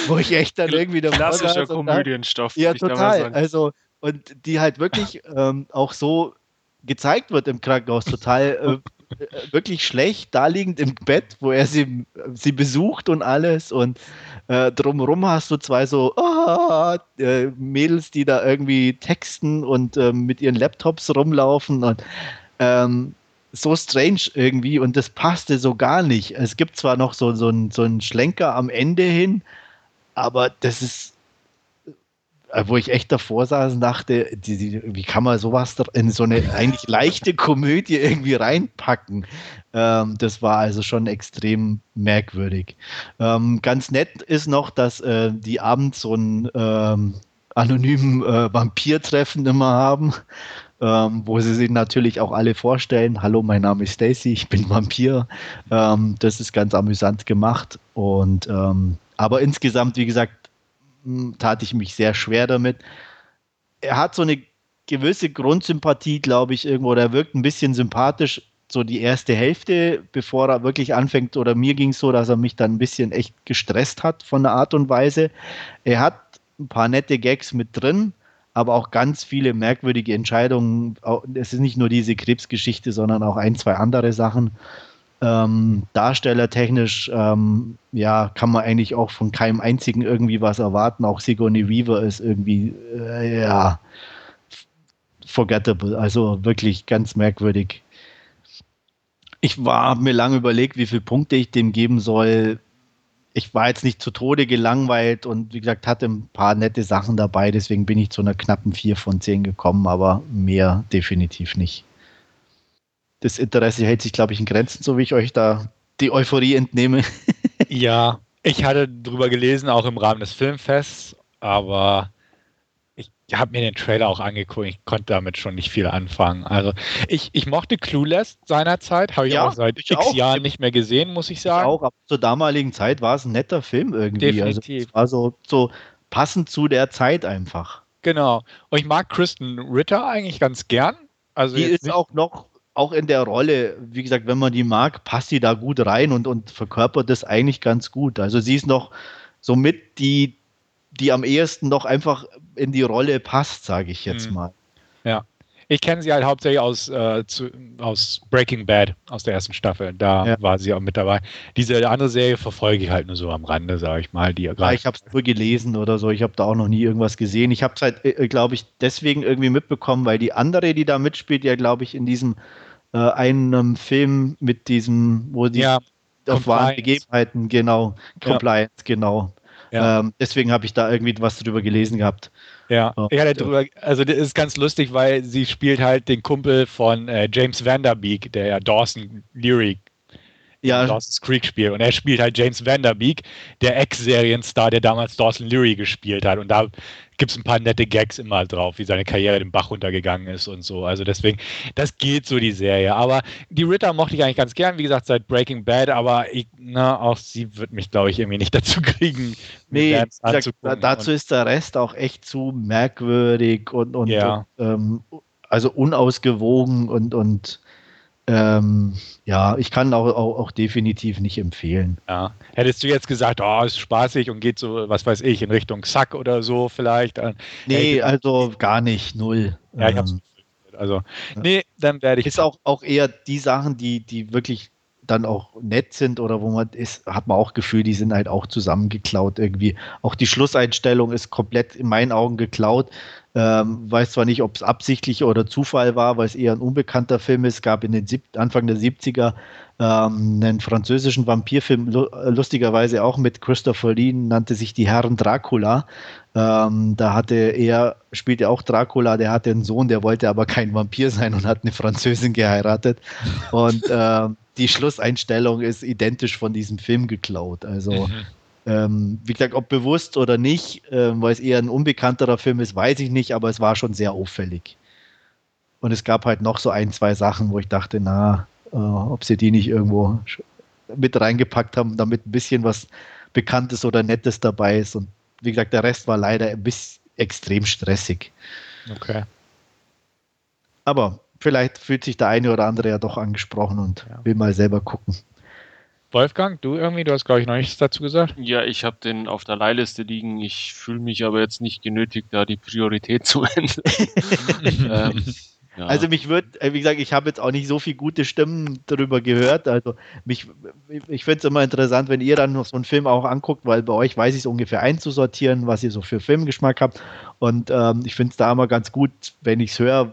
Wo ich echt dann irgendwie der Klassischer Komödienstoff. Ja, total. Also, und die halt wirklich ähm, auch so gezeigt wird im Krankenhaus, total äh, äh, wirklich schlecht, da liegend im Bett, wo er sie, sie besucht und alles. Und äh, drumherum hast du zwei so oh, äh, Mädels, die da irgendwie texten und ähm, mit ihren Laptops rumlaufen. Und ähm, so strange irgendwie und das passte so gar nicht. Es gibt zwar noch so, so, ein, so einen Schlenker am Ende hin, aber das ist, äh, wo ich echt davor saß und dachte, die, die, wie kann man sowas in so eine eigentlich leichte Komödie irgendwie reinpacken? Ähm, das war also schon extrem merkwürdig. Ähm, ganz nett ist noch, dass äh, die abends so einen ähm, anonymen äh, Vampir-Treffen immer haben ähm, wo sie sich natürlich auch alle vorstellen. Hallo, mein Name ist Stacy, ich bin Vampir. Ähm, das ist ganz amüsant gemacht. Und ähm, aber insgesamt, wie gesagt, tat ich mich sehr schwer damit. Er hat so eine gewisse Grundsympathie, glaube ich, irgendwo, oder er wirkt ein bisschen sympathisch, so die erste Hälfte, bevor er wirklich anfängt, oder mir ging es so, dass er mich dann ein bisschen echt gestresst hat von der Art und Weise. Er hat ein paar nette Gags mit drin, aber auch ganz viele merkwürdige Entscheidungen. Es ist nicht nur diese Krebsgeschichte, sondern auch ein, zwei andere Sachen. Ähm, darstellertechnisch, ähm, ja, kann man eigentlich auch von keinem einzigen irgendwie was erwarten. Auch Sigourney Weaver ist irgendwie, äh, ja, forgettable. Also wirklich ganz merkwürdig. Ich war mir lange überlegt, wie viele Punkte ich dem geben soll. Ich war jetzt nicht zu Tode gelangweilt und wie gesagt, hatte ein paar nette Sachen dabei, deswegen bin ich zu einer knappen 4 von 10 gekommen, aber mehr definitiv nicht. Das Interesse hält sich, glaube ich, in Grenzen, so wie ich euch da die Euphorie entnehme. [laughs] ja, ich hatte drüber gelesen, auch im Rahmen des Filmfests, aber ich habe mir den Trailer auch angeguckt, ich konnte damit schon nicht viel anfangen. Also ich, ich mochte Clueless seinerzeit, habe ich ja, auch seit x auch. Jahren nicht mehr gesehen, muss ich sagen. Ich auch, aber zur damaligen Zeit war es ein netter Film irgendwie. Also Definitiv. Also, war so, so passend zu der Zeit einfach. Genau. Und ich mag Kristen Ritter eigentlich ganz gern. Also die ist auch noch auch in der Rolle, wie gesagt, wenn man die mag, passt sie da gut rein und, und verkörpert das eigentlich ganz gut. Also sie ist noch somit die, die am ehesten noch einfach in die Rolle passt, sage ich jetzt mhm. mal. Ja. Ich kenne sie halt hauptsächlich aus, äh, zu, aus Breaking Bad, aus der ersten Staffel. Da ja. war sie auch mit dabei. Diese andere Serie verfolge ich halt nur so am Rande, sage ich mal. Die ja, ich habe es nur gelesen oder so. Ich habe da auch noch nie irgendwas gesehen. Ich habe es halt, äh, glaube ich, deswegen irgendwie mitbekommen, weil die andere, die da mitspielt, ja, glaube ich, in diesem äh, einen Film mit diesem, wo die ja, auf wahren Begebenheiten, genau, Compliance, ja. genau. Ja. Ähm, deswegen habe ich da irgendwie was drüber gelesen gehabt. Ja, und, ja drüber, also das ist ganz lustig, weil sie spielt halt den Kumpel von äh, James Vanderbeek, der ja Dawson Leary ja. Dawson's Creek spielt. Und er spielt halt James Vanderbeek, der Ex-Serienstar, der damals Dawson Leary gespielt hat. Und da gibt es ein paar nette Gags immer drauf, wie seine Karriere den Bach runtergegangen ist und so. Also deswegen, das geht so die Serie. Aber die Ritter mochte ich eigentlich ganz gern, wie gesagt, seit Breaking Bad, aber ich, na, auch sie wird mich, glaube ich, irgendwie nicht [laughs] dazu kriegen. Nee, gesagt, dazu ist der Rest auch echt zu merkwürdig und, und, ja. und ähm, also unausgewogen und, und ähm, ja, ich kann auch, auch, auch, definitiv nicht empfehlen. Ja. Hättest du jetzt gesagt, oh, ist spaßig und geht so, was weiß ich, in Richtung Sack oder so vielleicht? Nee, also gar nicht, null. Ja, ich hab's ähm, also, nee, dann werde ich. Ist auch, auch eher die Sachen, die, die wirklich dann auch nett sind oder wo man ist, hat man auch Gefühl, die sind halt auch zusammengeklaut irgendwie. Auch die Schlusseinstellung ist komplett in meinen Augen geklaut. Ähm, weiß zwar nicht, ob es absichtlich oder Zufall war, weil es eher ein unbekannter Film ist. Es gab in den Sieb Anfang der 70er ähm, einen französischen Vampirfilm, lustigerweise auch mit Christopher Lee, nannte sich Die Herren Dracula. Ähm, da hatte er, spielte auch Dracula, der hatte einen Sohn, der wollte aber kein Vampir sein und hat eine Französin geheiratet. Und äh, die Schlusseinstellung ist identisch von diesem Film geklaut. Also mhm. Ähm, wie gesagt, ob bewusst oder nicht, äh, weil es eher ein unbekannterer Film ist, weiß ich nicht, aber es war schon sehr auffällig. Und es gab halt noch so ein, zwei Sachen, wo ich dachte, na, äh, ob sie die nicht irgendwo mit reingepackt haben, damit ein bisschen was Bekanntes oder Nettes dabei ist. Und wie gesagt, der Rest war leider ein bisschen extrem stressig. Okay. Aber vielleicht fühlt sich der eine oder andere ja doch angesprochen und ja. will mal selber gucken. Wolfgang, du irgendwie, du hast glaube ich noch nichts dazu gesagt. Ja, ich habe den auf der Leihliste liegen. Ich fühle mich aber jetzt nicht genötigt, da die Priorität [laughs] zu ändern. [laughs] ähm, ja. Also mich wird, äh, wie gesagt, ich habe jetzt auch nicht so viele gute Stimmen darüber gehört. Also mich, ich finde es immer interessant, wenn ihr dann noch so einen Film auch anguckt, weil bei euch weiß ich es ungefähr einzusortieren, was ihr so für Filmgeschmack habt. Und ähm, ich finde es da immer ganz gut, wenn ich es höre,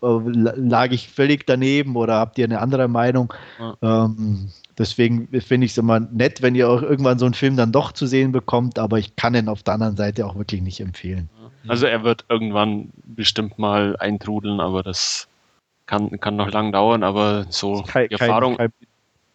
lag ich völlig daneben oder habt ihr eine andere Meinung? Ja. Ähm, Deswegen finde ich es immer nett, wenn ihr auch irgendwann so einen Film dann doch zu sehen bekommt, aber ich kann ihn auf der anderen Seite auch wirklich nicht empfehlen. Also er wird irgendwann bestimmt mal eintrudeln, aber das kann, kann noch lang dauern, aber so kein, die Erfahrung, kein, kein,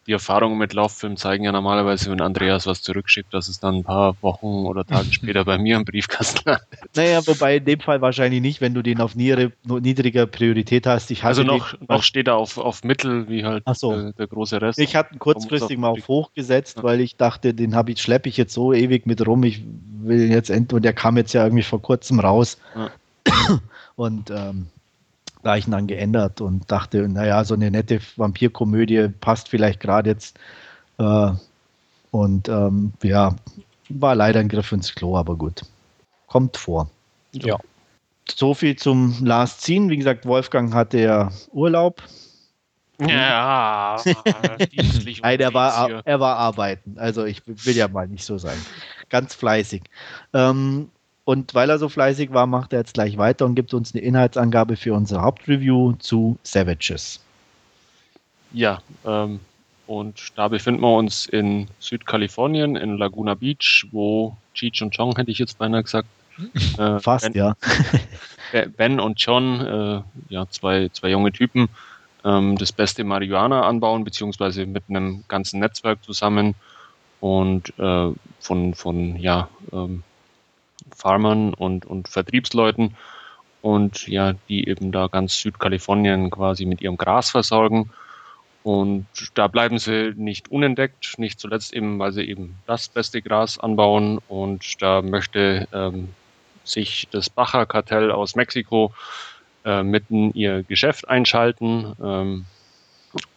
die Erfahrungen mit Lauffilmen zeigen ja normalerweise, wenn Andreas was zurückschickt, dass es dann ein paar Wochen oder Tage [laughs] später bei mir im Briefkasten landet. Naja, wobei in dem Fall wahrscheinlich nicht, wenn du den auf niedriger Priorität hast. Ich also noch, noch steht er auf, auf Mittel, wie halt so. der, der, große Rest. Ich hatte ihn kurzfristig mal auf hoch gesetzt, ja. weil ich dachte, den habe ich, schleppe ich jetzt so ewig mit rum. Ich will jetzt end und der kam jetzt ja irgendwie vor kurzem raus. Ja. Und ähm, da ich ihn dann geändert und dachte, naja, so eine nette Vampirkomödie passt vielleicht gerade jetzt. Äh, und ähm, ja, war leider ein Griff ins Klo, aber gut. Kommt vor. Ja. So viel zum Last Scene. Wie gesagt, Wolfgang hatte ja Urlaub. Ja, [laughs] Nein, er war, er war arbeiten. Also ich will ja mal nicht so sein. Ganz fleißig. Ähm, und weil er so fleißig war, macht er jetzt gleich weiter und gibt uns eine Inhaltsangabe für unsere Hauptreview zu Savages. Ja, ähm, und da befinden wir uns in Südkalifornien, in Laguna Beach, wo Cheech und Chong, hätte ich jetzt beinahe gesagt. [laughs] Äh, Fast, ben, ja. [laughs] ben und John, äh, ja, zwei, zwei junge Typen, ähm, das beste Marihuana anbauen, beziehungsweise mit einem ganzen Netzwerk zusammen und äh, von, von ja, ähm, Farmern und, und Vertriebsleuten und ja, die eben da ganz Südkalifornien quasi mit ihrem Gras versorgen. Und da bleiben sie nicht unentdeckt, nicht zuletzt eben, weil sie eben das beste Gras anbauen. Und da möchte ähm, sich das Bacher-Kartell aus Mexiko äh, mitten ihr Geschäft einschalten. Ähm,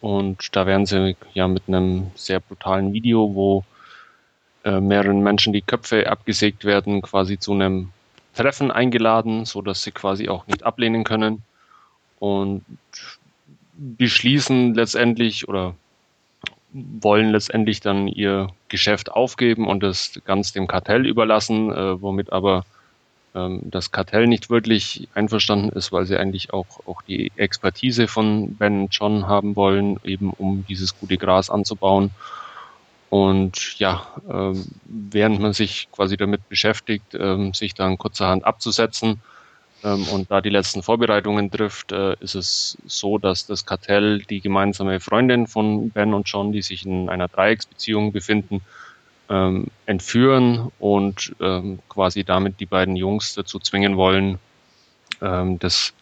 und da werden sie ja mit einem sehr brutalen Video, wo äh, mehreren Menschen die Köpfe abgesägt werden, quasi zu einem Treffen eingeladen, so dass sie quasi auch nicht ablehnen können und beschließen letztendlich oder wollen letztendlich dann ihr Geschäft aufgeben und das ganz dem Kartell überlassen, äh, womit aber ähm, das Kartell nicht wirklich einverstanden ist, weil sie eigentlich auch, auch die Expertise von Ben John haben wollen, eben um dieses gute Gras anzubauen. Und ja, ähm, während man sich quasi damit beschäftigt, ähm, sich dann kurzerhand abzusetzen ähm, und da die letzten Vorbereitungen trifft, äh, ist es so, dass das Kartell die gemeinsame Freundin von Ben und John, die sich in einer Dreiecksbeziehung befinden, ähm, entführen und ähm, quasi damit die beiden Jungs dazu zwingen wollen, ähm, das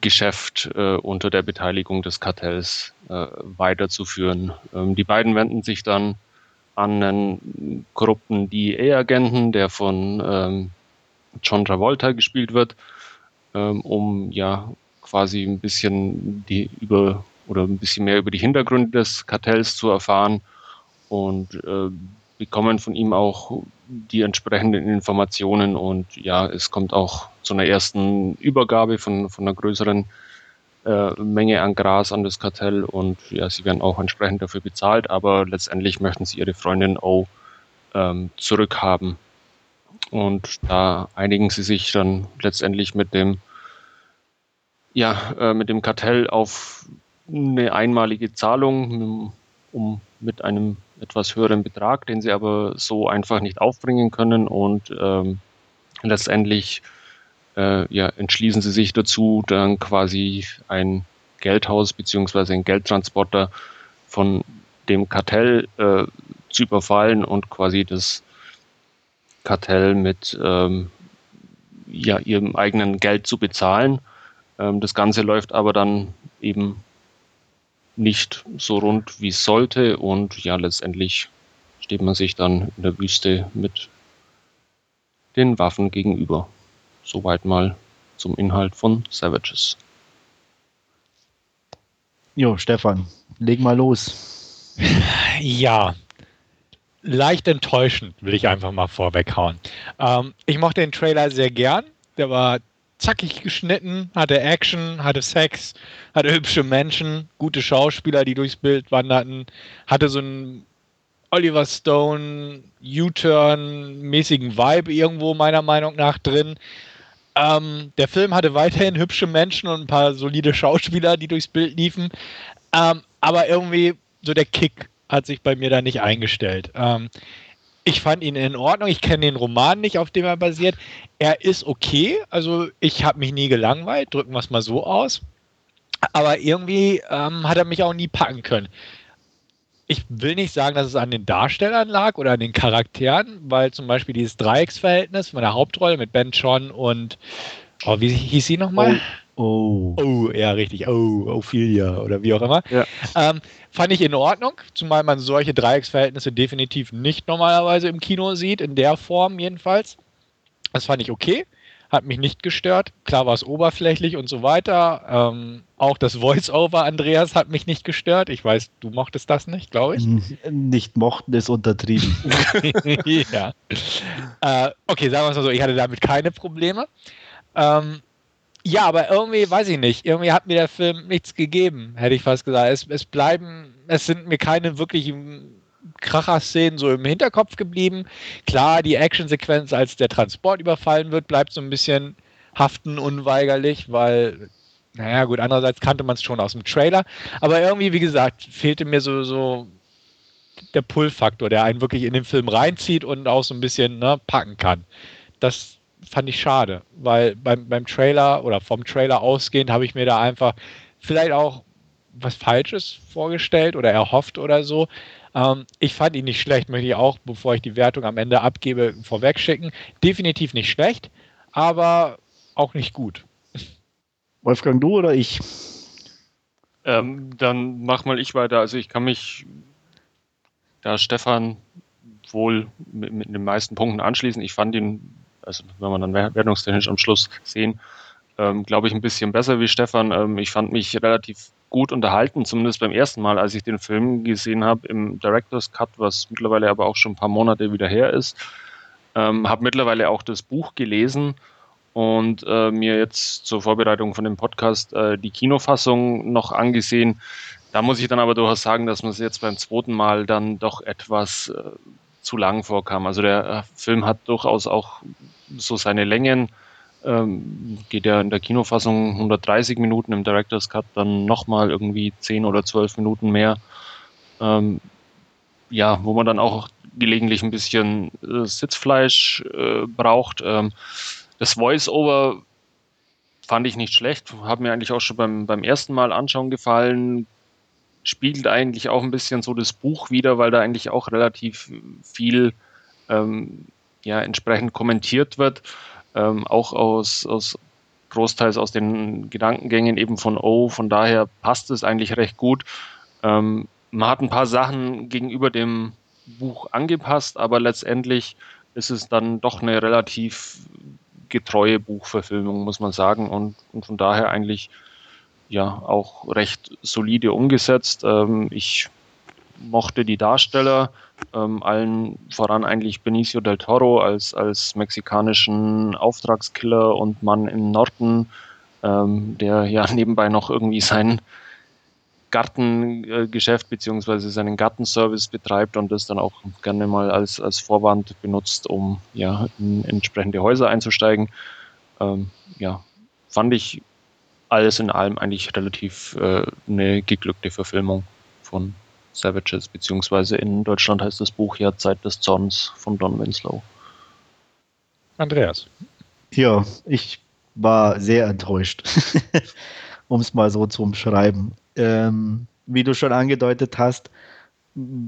Geschäft äh, unter der Beteiligung des Kartells äh, weiterzuführen. Ähm, die beiden wenden sich dann an einen korrupten DEA-Agenten, der von ähm, John Travolta gespielt wird, ähm, um ja quasi ein bisschen die über oder ein bisschen mehr über die Hintergründe des Kartells zu erfahren und äh, bekommen von ihm auch die entsprechenden Informationen und ja, es kommt auch zu einer ersten Übergabe von, von einer größeren äh, Menge an Gras an das Kartell und ja, sie werden auch entsprechend dafür bezahlt, aber letztendlich möchten sie ihre Freundin O ähm, zurückhaben. Und da einigen sie sich dann letztendlich mit dem, ja, äh, mit dem Kartell auf eine einmalige Zahlung, um mit einem etwas höheren Betrag, den sie aber so einfach nicht aufbringen können und ähm, letztendlich äh, ja, entschließen sie sich dazu, dann quasi ein Geldhaus beziehungsweise ein Geldtransporter von dem Kartell äh, zu überfallen und quasi das Kartell mit ähm, ja, ihrem eigenen Geld zu bezahlen. Ähm, das Ganze läuft aber dann eben nicht so rund, wie es sollte und ja, letztendlich steht man sich dann in der Wüste mit den Waffen gegenüber. Soweit mal zum Inhalt von Savages. Jo, Stefan, leg mal los. [laughs] Ja, leicht enttäuschend, will ich einfach mal vorweghauen. Ähm, ich mochte den Trailer sehr gern. Der war zackig geschnitten, hatte Action, hatte Sex, hatte hübsche Menschen, gute Schauspieler, die durchs Bild wanderten, hatte so einen Oliver Stone U-Turn-mäßigen Vibe irgendwo meiner Meinung nach drin. Ähm, der Film hatte weiterhin hübsche Menschen und ein paar solide Schauspieler, die durchs Bild liefen. Ähm, aber irgendwie so der Kick hat sich bei mir da nicht eingestellt. Ähm, ich fand ihn in Ordnung. Ich kenne den Roman nicht, auf dem er basiert. Er ist okay. Also ich habe mich nie gelangweilt. Drücken wir es mal so aus. Aber irgendwie ähm, hat er mich auch nie packen können ich will nicht sagen, dass es an den Darstellern lag oder an den Charakteren, weil zum Beispiel dieses Dreiecksverhältnis von der Hauptrolle mit Ben Chon und, oh, wie hieß sie nochmal? Oh. oh. Oh, ja, richtig. Oh, Ophelia oder wie auch immer. Ja. Ähm, fand ich in Ordnung, zumal man solche Dreiecksverhältnisse definitiv nicht normalerweise im Kino sieht, in der Form jedenfalls. Das fand ich okay hat mich nicht gestört. Klar war es oberflächlich und so weiter. Ähm, auch das Voice-Over, Andreas, hat mich nicht gestört. Ich weiß, du mochtest das nicht, glaube ich. Nicht mochten ist untertrieben. [laughs] ja. Äh, okay, sagen wir es mal so, ich hatte damit keine Probleme. Ähm, ja, aber irgendwie, weiß ich nicht, irgendwie hat mir der Film nichts gegeben, hätte ich fast gesagt. Es, es bleiben, es sind mir keine wirklichen Kracher-Szenen so im Hinterkopf geblieben. Klar, die Actionsequenz, als der Transport überfallen wird, bleibt so ein bisschen haften unweigerlich, weil naja, gut, andererseits kannte man es schon aus dem Trailer. Aber irgendwie, wie gesagt, fehlte mir so, so der Pull-Faktor, der einen wirklich in den Film reinzieht und auch so ein bisschen ne, packen kann. Das fand ich schade, weil beim, beim Trailer oder vom Trailer ausgehend habe ich mir da einfach vielleicht auch was Falsches vorgestellt oder erhofft oder so. Ähm, ich fand ihn nicht schlecht, möchte ich auch, bevor ich die Wertung am Ende abgebe, vorweg schicken. Definitiv nicht schlecht, aber auch nicht gut. Wolfgang, du oder ich? Ähm, dann mach mal ich weiter. Also ich kann mich da Stefan wohl mit, mit, den meisten Punkten anschließen. Ich fand ihn, also wenn man dann wertungstechnisch am Schluss sehen, ähm, glaube ich, ein bisschen besser wie Stefan. Ähm, ich fand mich relativ gut unterhalten, zumindest beim ersten Mal, als ich den Film gesehen habe im Director's Cut, was mittlerweile aber auch schon ein paar Monate wieder her ist. Ähm, habe mittlerweile auch das Buch gelesen und äh, mir jetzt zur Vorbereitung von dem Podcast äh, die Kinofassung noch angesehen. Da muss ich dann aber durchaus sagen, dass man es jetzt beim zweiten Mal dann doch etwas äh, zu lang vorkam. Also der äh, Film hat durchaus auch so seine Längen ähm, geht ja in der Kinofassung 130 Minuten, im Director's Cut dann nochmal irgendwie 10 oder 12 Minuten mehr. Ähm, ja, wo man dann auch gelegentlich ein bisschen äh, Sitzfleisch äh, braucht. Ähm, das Voice-Over fand ich nicht schlecht, hat mir eigentlich auch schon beim, beim ersten Mal anschauen gefallen. Spiegelt eigentlich auch ein bisschen so das Buch wieder, weil da eigentlich auch relativ viel ähm, ja, entsprechend kommentiert wird ähm, auch aus, aus großteils aus den Gedankengängen eben von O. Von daher passt es eigentlich recht gut. Ähm, man hat ein paar Sachen gegenüber dem Buch angepasst, aber letztendlich ist es dann doch eine relativ getreue Buchverfilmung, muss man sagen, und, und von daher eigentlich ja auch recht solide umgesetzt. Ähm, ich mochte die Darsteller, ähm, allen voran eigentlich Benicio del Toro als, als mexikanischen Auftragskiller und Mann im Norden, ähm, der ja [laughs] nebenbei noch irgendwie sein Gartengeschäft beziehungsweise seinen Gartenservice betreibt und das dann auch gerne mal als, als Vorwand benutzt, um ja in entsprechende Häuser einzusteigen. Ähm, ja, fand ich alles in allem eigentlich relativ äh, eine geglückte Verfilmung von Savages, beziehungsweise in Deutschland heißt das Buch ja Zeit des Zorns von Don Winslow. Andreas. Ja, ich war sehr enttäuscht, [laughs] um es mal so zu umschreiben. Ähm, wie du schon angedeutet hast,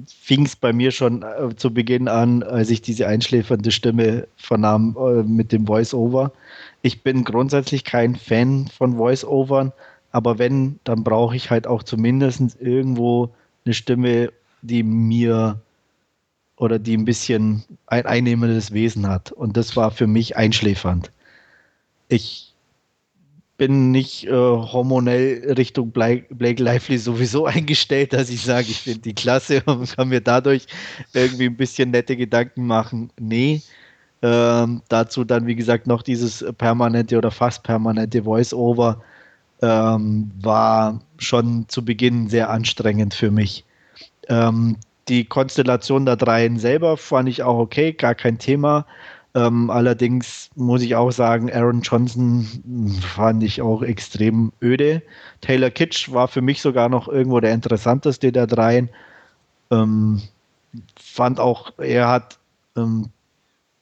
fing es bei mir schon äh, zu Beginn an, als ich diese einschläfernde Stimme vernahm äh, mit dem Voice-Over. Ich bin grundsätzlich kein Fan von Voice-Overn, aber wenn, dann brauche ich halt auch zumindest irgendwo eine Stimme, die mir oder die ein bisschen ein einnehmendes Wesen hat. Und das war für mich einschläfernd. Ich bin nicht äh, hormonell Richtung Blake, Lively sowieso [laughs] eingestellt, dass ich sage, ich finde die klasse [laughs] und kann mir dadurch irgendwie ein bisschen nette Gedanken machen. Nee. Ähm, dazu dann, wie gesagt, noch dieses permanente oder fast permanente Voice-Over ähm, war schon zu Beginn sehr anstrengend für mich. Ähm, die Konstellation der dreien selber fand ich auch okay, gar kein Thema. Ähm, allerdings muss ich auch sagen, Aaron Johnson fand ich auch extrem öde. Taylor Kitsch war für mich sogar noch irgendwo der interessanteste der dreien. Ähm, fand auch, er hat ähm,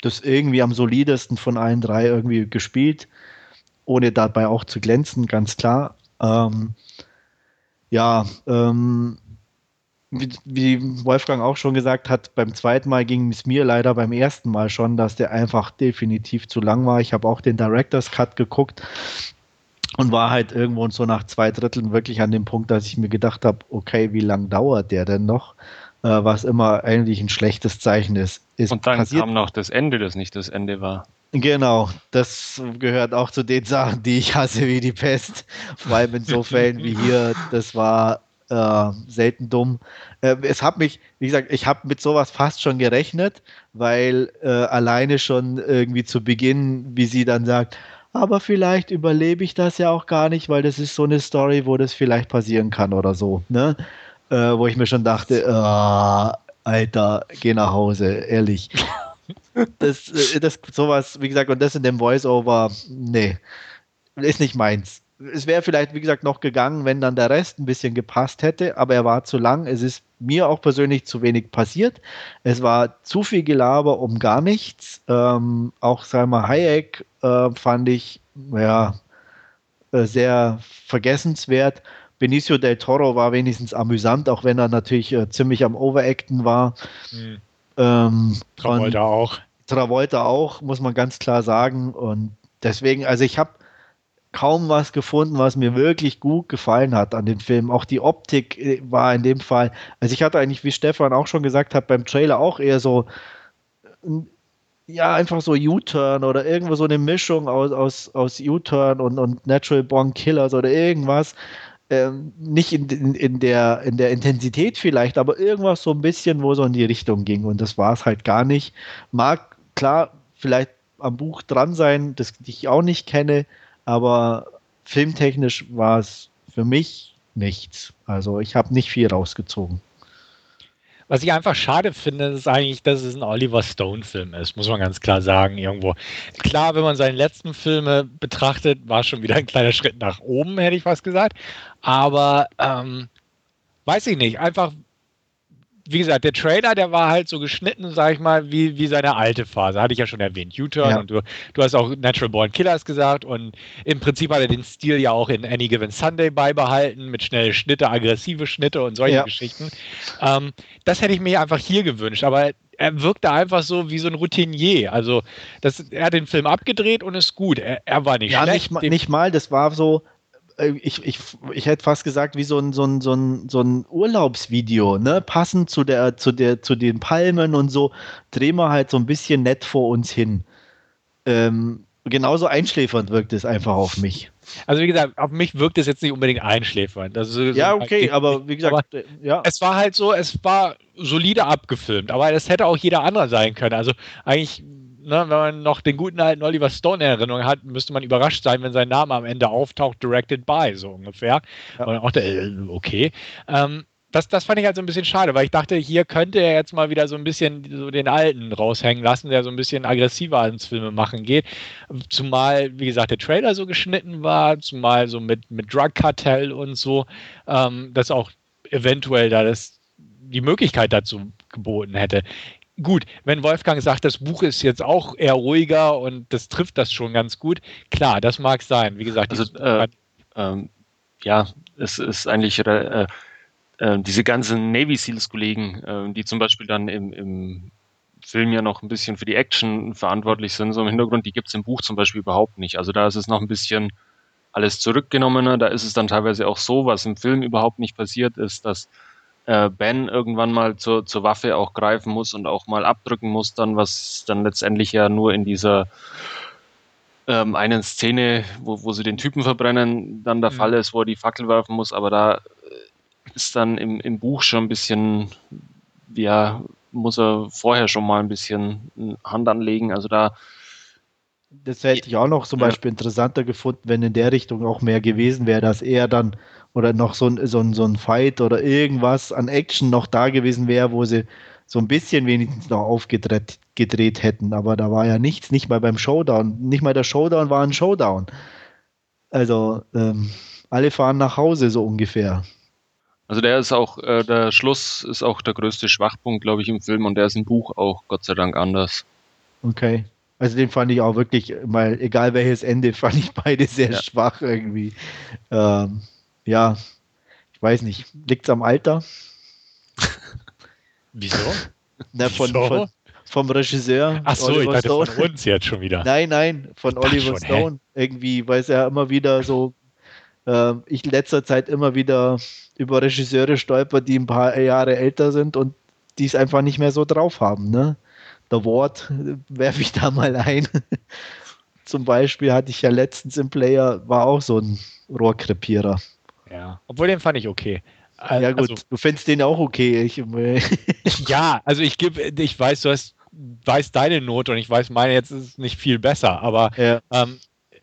das irgendwie am solidesten von allen drei irgendwie gespielt ohne dabei auch zu glänzen, ganz klar. Ähm, ja, ähm, wie, wie, Wolfgang auch schon gesagt hat, beim zweiten Mal ging es mir leider beim ersten Mal schon, dass der einfach definitiv zu lang war. Ich habe auch den Director's Cut geguckt und war halt irgendwo so nach zwei Dritteln wirklich an dem Punkt, dass ich mir gedacht habe, okay, wie lang dauert der denn noch? Äh, was immer eigentlich ein schlechtes Zeichen ist. ist und dann kam noch das Ende, das nicht das Ende war. Genau, das gehört auch zu den Sachen, die ich hasse wie die Pest. Vor allem in so Fällen wie hier, das war äh, selten dumm. Äh, es hat mich, wie gesagt, ich habe mit sowas fast schon gerechnet, weil äh, alleine schon irgendwie zu Beginn, wie sie dann sagt, aber vielleicht überlebe ich das ja auch gar nicht, weil das ist so eine Story, wo das vielleicht passieren kann oder so. Ne? Äh, wo ich mir schon dachte, äh, Alter, geh nach Hause, ehrlich das, äh, das sowas, wie gesagt, und das in dem Voice-Over, nee, ist nicht meins. es wäre vielleicht, wie gesagt, noch gegangen, wenn dann der Rest ein bisschen gepasst hätte, aber er war zu lang. Es ist mir auch persönlich zu wenig passiert. Es war zu viel Gelaber um gar nichts. Ähm, auch, wir, Hayek äh, fand ich, ja, äh, sehr vergessenswert. Benicio del Toro war wenigstens amüsant, auch wenn er natürlich äh, ziemlich am Overacten war. Mhm. Ähm, Travolta auch. Travolta auch, muss man ganz klar sagen. Und deswegen, also ich habe kaum was gefunden, was mir wirklich gut gefallen hat an den Film. Auch die Optik äh, war in dem Fall, also ich hatte eigentlich, wie Stefan auch schon gesagt hat, beim Trailer auch eher so, ja, einfach so U-Turn oder irgendwo so eine Mischung aus, aus, aus U-Turn und, und Natural Born Killers oder irgendwas. Ähm, nicht in, in, in, der, in der Intensität vielleicht, aber irgendwas so ein bisschen, wo so in die Richtung ging. Und das war es halt gar nicht. Mag klar vielleicht am Buch dran sein, das ich auch nicht kenne, aber filmtechnisch war es für mich nichts. Also ich habe nicht viel rausgezogen. Was ich einfach schade finde, ist eigentlich, dass es ein Oliver Stone-Film ist, muss man ganz klar sagen, irgendwo. Klar, wenn man seine letzten Filme betrachtet, war schon wieder ein kleiner Schritt nach oben, hätte ich fast gesagt. Aber ähm, weiß ich nicht, einfach wie gesagt, der Trailer, der war halt so geschnitten, sag ich mal, wie, wie seine alte Phase. Hatte ich ja schon erwähnt. U-Turn ja. und du, du hast auch Natural Born Killers gesagt und im Prinzip hat er den Stil ja auch in Any Given Sunday beibehalten mit schnellen Schnitte, aggressive Schnitte und solche ja. Geschichten. Ähm, das hätte ich mir einfach hier gewünscht, aber er wirkte einfach so wie so ein Routinier. Also, das, er hat den Film abgedreht und ist gut. Er, er war nicht ja, schlecht. Nicht, nicht mal, das war so, ich, ich, ich hätte fast gesagt, wie so ein, so ein, so ein, so ein Urlaubsvideo, ne? Passend zu der, zu der, zu den Palmen und so, drehen wir halt so ein bisschen nett vor uns hin. Ähm, genauso einschläfernd wirkt es einfach auf mich. Also wie gesagt, auf mich wirkt es jetzt nicht unbedingt einschläfernd. Also ja, okay, aber wie gesagt, aber ja. Es war halt so, es war solide abgefilmt, aber es hätte auch jeder andere sein können. Also eigentlich ne, wenn man noch den guten alten Oliver Stone in Erinnerung hat, müsste man überrascht sein, wenn sein Name am Ende auftaucht, directed by, so ungefähr. Ja. Und auch der, äh, okay. Ähm, das, das fand ich halt so ein bisschen schade, weil ich dachte, hier könnte er jetzt mal wieder so ein bisschen so den Alten raushängen lassen, der so ein bisschen aggressiver ans Filme machen geht. Zumal, wie gesagt, der Trailer so geschnitten war, zumal so mit, mit Drug Cartel und so, ähm, dass auch eventuell da das die Möglichkeit dazu geboten hätte gut, wenn Wolfgang sagt, das Buch ist jetzt auch eher ruhiger und das trifft das schon ganz gut, klar, das mag sein. Wie gesagt, also, äh, ähm, ja, es ist eigentlich äh, äh, diese ganzen Navy Seals-Kollegen, äh, die zum Beispiel dann im, im Film ja noch ein bisschen für die Action verantwortlich sind, so im Hintergrund, die gibt es im Buch zum Beispiel überhaupt nicht. Also da ist es noch ein bisschen alles zurückgenommener. Da ist es dann teilweise auch so, was im Film überhaupt nicht passiert ist, dass äh, Ben irgendwann mal zur, zur Waffe auch greifen muss und auch mal abdrücken muss, dann, was dann letztendlich ja nur in dieser ähm, einen Szene, wo, wo sie den Typen verbrennen, dann der mhm. Fall ist, wo er die Fackel werfen muss, aber da äh, ist dann im, im Buch schon ein bisschen, ja, muss er vorher schon mal ein bisschen Hand anlegen. Also da. Das hätte ich auch noch zum ja. Beispiel interessanter gefunden, wenn in der Richtung auch mehr gewesen wäre, dass er dann oder noch so ein, so ein, so ein Fight oder irgendwas an Action noch da gewesen wäre, wo sie so ein bisschen wenigstens noch aufgedreht gedreht hätten. Aber da war ja nichts, nicht mal beim Showdown. Nicht mal der Showdown war ein Showdown. Also ähm, alle fahren nach Hause so ungefähr. Also der ist auch, äh, der Schluss ist auch der größte Schwachpunkt, glaube ich, im Film und der ist im Buch auch Gott sei Dank anders. Okay. Also den fand ich auch wirklich, mal egal welches Ende, [laughs] fand ich beide sehr ja. schwach irgendwie. Ähm, ja, ich weiß nicht, liegt es am Alter? [laughs] Wieso? Na, von, Wieso? Von, vom Regisseur. Ach so, Oliver ich dachte Stone. von uns jetzt schon wieder. Nein, nein, von Oliver schon, Stone. Hä? Irgendwie, weil es ja immer wieder so, äh, ich in letzter Zeit immer wieder über Regisseure stolper, die ein paar Jahre älter sind und die es einfach nicht mehr so drauf haben. Ne? Der Wort äh, werfe ich da mal ein. [laughs] Zum Beispiel hatte ich ja letztens im Player, war auch so ein Rohrkrepierer. Ja, obwohl den fand ich okay. Ja gut, also, du findest den auch okay. Ich, [laughs] ja, also ich gebe, ich weiß, du hast, weiß deine Note und ich weiß meine jetzt ist es nicht viel besser, aber ja. ähm,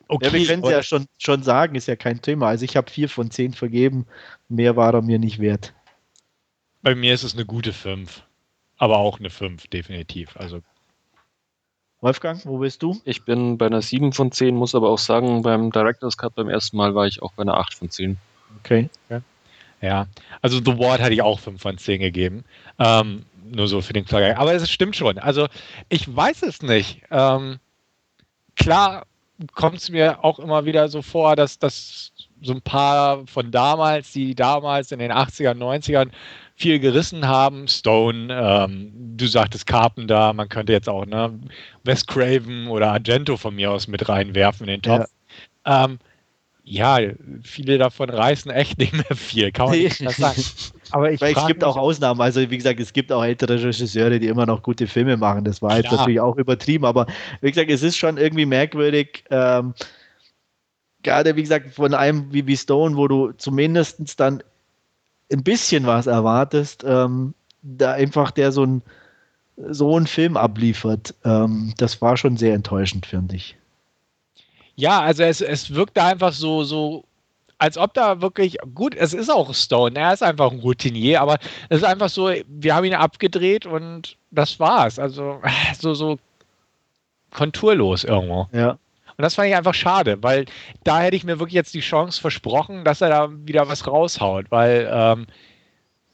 okay. Ja, wir können es ja schon, schon sagen, ist ja kein Thema. Also ich habe vier von zehn vergeben, mehr war er mir nicht wert. Bei mir ist es eine gute fünf, aber auch eine fünf definitiv. Also Wolfgang, wo bist du? Ich bin bei einer 7 von 10, muss aber auch sagen, beim Director's Cut beim ersten Mal war ich auch bei einer 8 von 10. Okay. Ja, also The Ward hatte ich auch 5 von 10 gegeben. Ähm, nur so für den Vergleich. Aber es stimmt schon. Also ich weiß es nicht. Ähm, klar kommt es mir auch immer wieder so vor, dass, dass so ein paar von damals, die damals in den 80ern, 90ern viel gerissen haben. Stone, ähm, du sagtest Carpenter, man könnte jetzt auch ne, Wes Craven oder Argento von mir aus mit reinwerfen in den Topf. Ja. Ähm, ja, viele davon reißen echt nicht mehr viel, kann man nicht sagen. Aber ich es gibt auch Ausnahmen. Also, wie gesagt, es gibt auch ältere Regisseure, die immer noch gute Filme machen. Das war jetzt natürlich auch übertrieben. Aber wie gesagt, es ist schon irgendwie merkwürdig. Ähm, gerade, wie gesagt, von einem wie, wie Stone, wo du zumindest dann ein bisschen was erwartest, ähm, da einfach der so ein so einen Film abliefert, ähm, das war schon sehr enttäuschend, finde ich. Ja, also es, es wirkt da einfach so, so, als ob da wirklich, gut, es ist auch Stone, er ist einfach ein Routinier, aber es ist einfach so, wir haben ihn abgedreht und das war's. Also [laughs] so, so konturlos irgendwo. Ja. Und das fand ich einfach schade, weil da hätte ich mir wirklich jetzt die Chance versprochen, dass er da wieder was raushaut, weil ähm,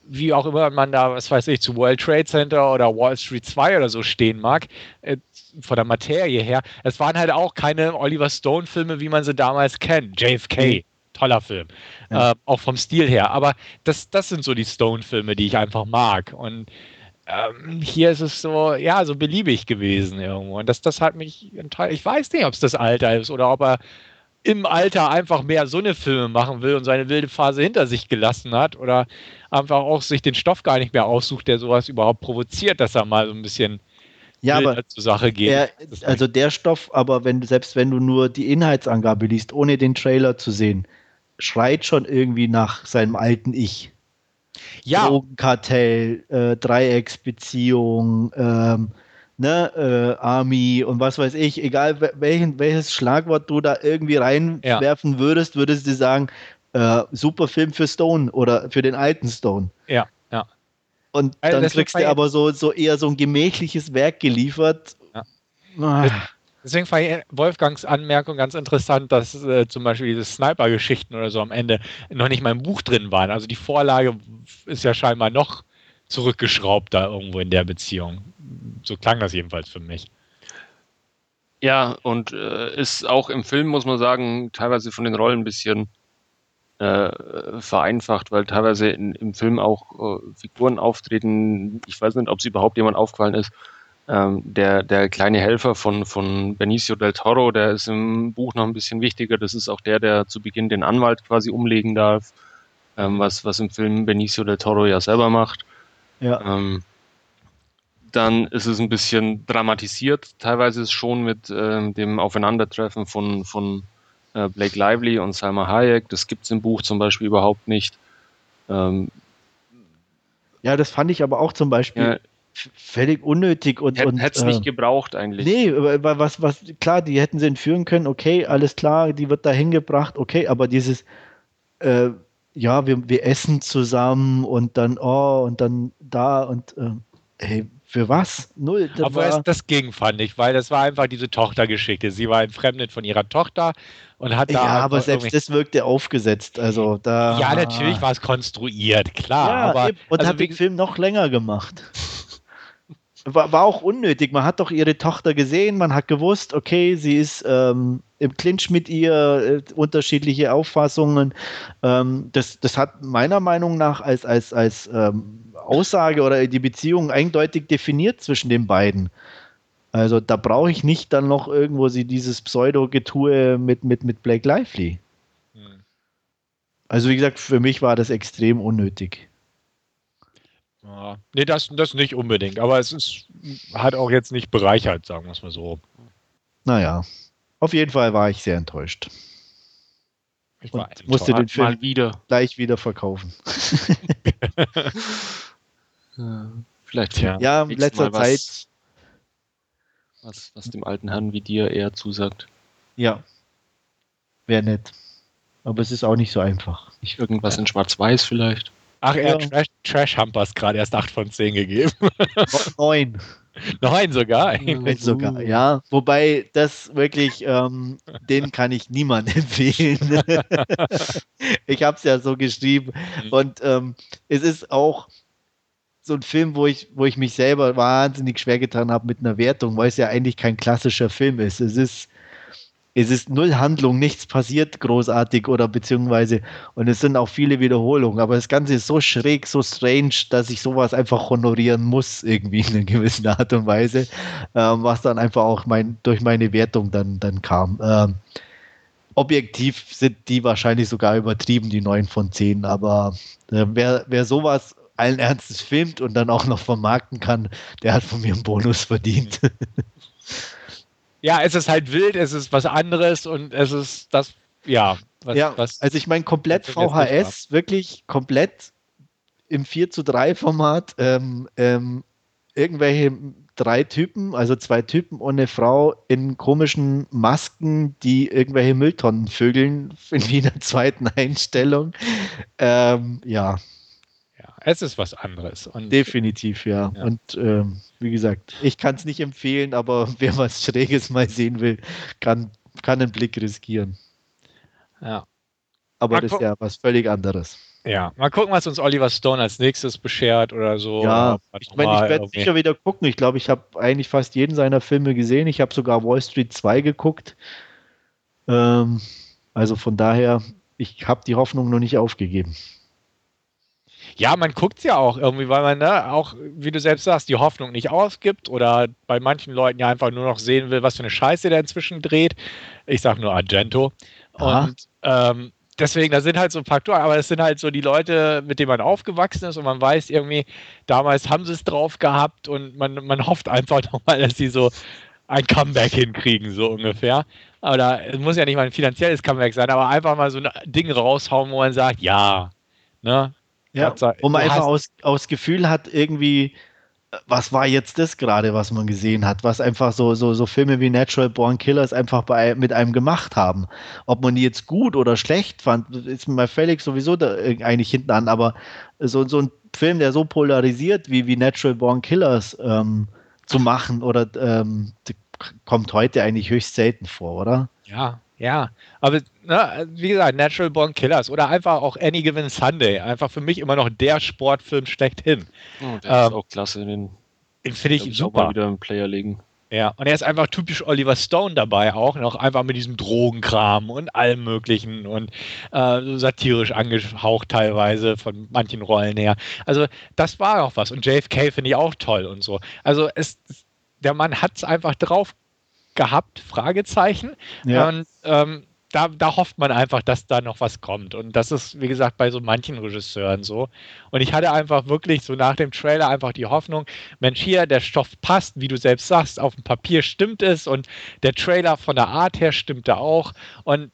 wie auch immer man da, was weiß ich, zu World Trade Center oder Wall Street 2 oder so stehen mag, äh, von der Materie her, es waren halt auch keine Oliver Stone-Filme, wie man sie damals kennt. JFK, toller Film. Ja. Äh, auch vom Stil her. Aber das, das sind so die Stone-Filme, die ich einfach mag. Und ähm, hier ist es so, ja, so beliebig gewesen irgendwo. Und das, das hat mich, ich weiß nicht, ob es das Alter ist oder ob er im Alter einfach mehr so eine Filme machen will und seine wilde Phase hinter sich gelassen hat oder einfach auch sich den Stoff gar nicht mehr aussucht, der sowas überhaupt provoziert, dass er mal so ein bisschen ja, aber zur Sache geht. Der, also der Stoff, aber wenn selbst wenn du nur die Inhaltsangabe liest, ohne den Trailer zu sehen, schreit schon irgendwie nach seinem alten Ich ja. Drogenkartell, äh, Dreiecksbeziehung, ähm, ne, äh, Army und was weiß ich, egal welchen, welches Schlagwort du da irgendwie reinwerfen ja. würdest, würdest du sagen, äh, super Film für Stone oder für den alten Stone. Ja, ja. Und also dann kriegst du aber so, so eher so ein gemächliches Werk geliefert. Ja. Ah. Deswegen fand ich Wolfgangs Anmerkung ganz interessant, dass äh, zum Beispiel diese Sniper-Geschichten oder so am Ende noch nicht mal im Buch drin waren. Also die Vorlage ist ja scheinbar noch zurückgeschraubt da irgendwo in der Beziehung. So klang das jedenfalls für mich. Ja, und äh, ist auch im Film, muss man sagen, teilweise von den Rollen ein bisschen äh, vereinfacht, weil teilweise in, im Film auch äh, Figuren auftreten. Ich weiß nicht, ob es überhaupt jemand aufgefallen ist, ähm, der, der kleine Helfer von, von Benicio del Toro, der ist im Buch noch ein bisschen wichtiger. Das ist auch der, der zu Beginn den Anwalt quasi umlegen darf, ähm, was, was im Film Benicio del Toro ja selber macht. Ja. Ähm, dann ist es ein bisschen dramatisiert, teilweise ist schon mit ähm, dem Aufeinandertreffen von, von äh, Blake Lively und Salma Hayek. Das gibt es im Buch zum Beispiel überhaupt nicht. Ähm, ja, das fand ich aber auch zum Beispiel. Ja, völlig unnötig und. Hätte es äh, nicht gebraucht eigentlich. Nee, was, was, klar, die hätten sie entführen können, okay, alles klar, die wird da hingebracht, okay, aber dieses, äh, ja, wir, wir essen zusammen und dann, oh, und dann da und, äh, hey, für was? Null. Das Aber war... das Gegen fand ich, weil das war einfach diese Tochtergeschichte. Sie war entfremdet von ihrer Tochter und hat da. Ja, aber selbst das wirkte aufgesetzt. Also da. Ja, natürlich war es konstruiert, klar. Ja, aber, und also hat den Film noch länger gemacht. War, war auch unnötig. Man hat doch ihre Tochter gesehen, man hat gewusst, okay, sie ist ähm, im Clinch mit ihr, äh, unterschiedliche Auffassungen. Ähm, das, das hat meiner Meinung nach als, als, als ähm, Aussage oder die Beziehung eindeutig definiert zwischen den beiden. Also da brauche ich nicht dann noch irgendwo sie dieses Pseudo-Getue mit, mit, mit Blake Lively. Hm. Also wie gesagt, für mich war das extrem unnötig. Ja. Nee, das, das nicht unbedingt, aber es ist, hat auch jetzt nicht bereichert, sagen wir es mal so. Naja, auf jeden Fall war ich sehr enttäuscht. Ich war Und musste den Film mal wieder. gleich wieder verkaufen. [laughs] Vielleicht ja, ja in letzter was, Zeit. Was, was dem alten Herrn wie dir eher zusagt. Ja. Wäre nett. Aber es ist auch nicht so einfach. Nicht irgendwas in Schwarz-Weiß vielleicht. Ach, er hat Trash, Trash Humpers gerade erst 8 von 10 gegeben. [laughs] 9. Nein, sogar. Nein, sogar, ja. Wobei das wirklich, ähm, den kann ich niemandem [laughs] empfehlen. [laughs] ich habe es ja so geschrieben. Mhm. Und ähm, es ist auch so ein Film, wo ich, wo ich mich selber wahnsinnig schwer getan habe mit einer Wertung, weil es ja eigentlich kein klassischer Film ist. Es ist es ist null Handlung, nichts passiert großartig oder beziehungsweise, und es sind auch viele Wiederholungen, aber das Ganze ist so schräg, so strange, dass ich sowas einfach honorieren muss, irgendwie in einer gewissen Art und Weise, ähm, was dann einfach auch mein, durch meine Wertung dann, dann kam. Ähm, objektiv sind die wahrscheinlich sogar übertrieben, die 9 von 10, aber äh, wer, wer sowas allen Ernstes filmt und dann auch noch vermarkten kann, der hat von mir einen Bonus verdient. Ja, es ist halt wild, es ist was anderes und es ist das, ja. Was, ja, was, also ich meine, komplett VHS, wirklich komplett im 4 zu 3 Format, ähm, ähm, irgendwelche drei Typen, also zwei Typen und eine Frau in komischen Masken, die irgendwelche Mülltonnen vögeln in jeder [laughs] zweiten Einstellung. Ähm, ja, es ist was anderes. Und, Definitiv, ja. ja. Und ähm, wie gesagt, ich kann es nicht empfehlen, aber [laughs] wer was Schräges mal sehen will, kann, kann einen Blick riskieren. Ja. Aber mal das ist ja was völlig anderes. Ja, mal gucken, was uns Oliver Stone als nächstes beschert oder so. Ja, ich meine, ich werde sicher wieder gucken. Ich glaube, ich habe eigentlich fast jeden seiner Filme gesehen. Ich habe sogar Wall Street 2 geguckt. Ähm, also von daher, ich habe die Hoffnung noch nicht aufgegeben. Ja, man guckt es ja auch irgendwie, weil man ne, auch, wie du selbst sagst, die Hoffnung nicht ausgibt oder bei manchen Leuten ja einfach nur noch sehen will, was für eine Scheiße der inzwischen dreht. Ich sag nur Argento. Aha. Und ähm, deswegen, da sind halt so Faktoren, aber es sind halt so die Leute, mit denen man aufgewachsen ist und man weiß irgendwie, damals haben sie es drauf gehabt und man, man hofft einfach [laughs] nochmal, dass sie so ein Comeback hinkriegen, so ungefähr. Oder es muss ja nicht mal ein finanzielles Comeback sein, aber einfach mal so ein Ding raushauen, wo man sagt, ja, ne, ja, wo man einfach aus, aus Gefühl hat, irgendwie, was war jetzt das gerade, was man gesehen hat, was einfach so, so, so Filme wie Natural Born Killers einfach bei, mit einem gemacht haben. Ob man die jetzt gut oder schlecht fand, ist mir völlig sowieso da eigentlich hinten an, aber so, so ein Film, der so polarisiert wie, wie Natural Born Killers ähm, zu machen, oder ähm, kommt heute eigentlich höchst selten vor, oder? Ja, ja, aber ne, wie gesagt, Natural Born Killers oder einfach auch Any Given Sunday. Einfach für mich immer noch der Sportfilm schlechthin. Oh, der ähm, ist auch klasse. Den, den finde ich, ich super. Auch wieder im Player legen. Ja, und er ist einfach typisch Oliver Stone dabei auch, noch einfach mit diesem Drogenkram und allem Möglichen und äh, so satirisch angehaucht teilweise von manchen Rollen her. Also das war auch was und JFK finde ich auch toll und so. Also es, der Mann hat es einfach drauf gehabt? Fragezeichen. Ja. Und ähm, da, da, hofft man einfach, dass da noch was kommt. Und das ist, wie gesagt, bei so manchen Regisseuren so. Und ich hatte einfach wirklich so nach dem Trailer einfach die Hoffnung, Mensch, hier, der Stoff passt, wie du selbst sagst, auf dem Papier stimmt es und der Trailer von der Art her stimmte auch. Und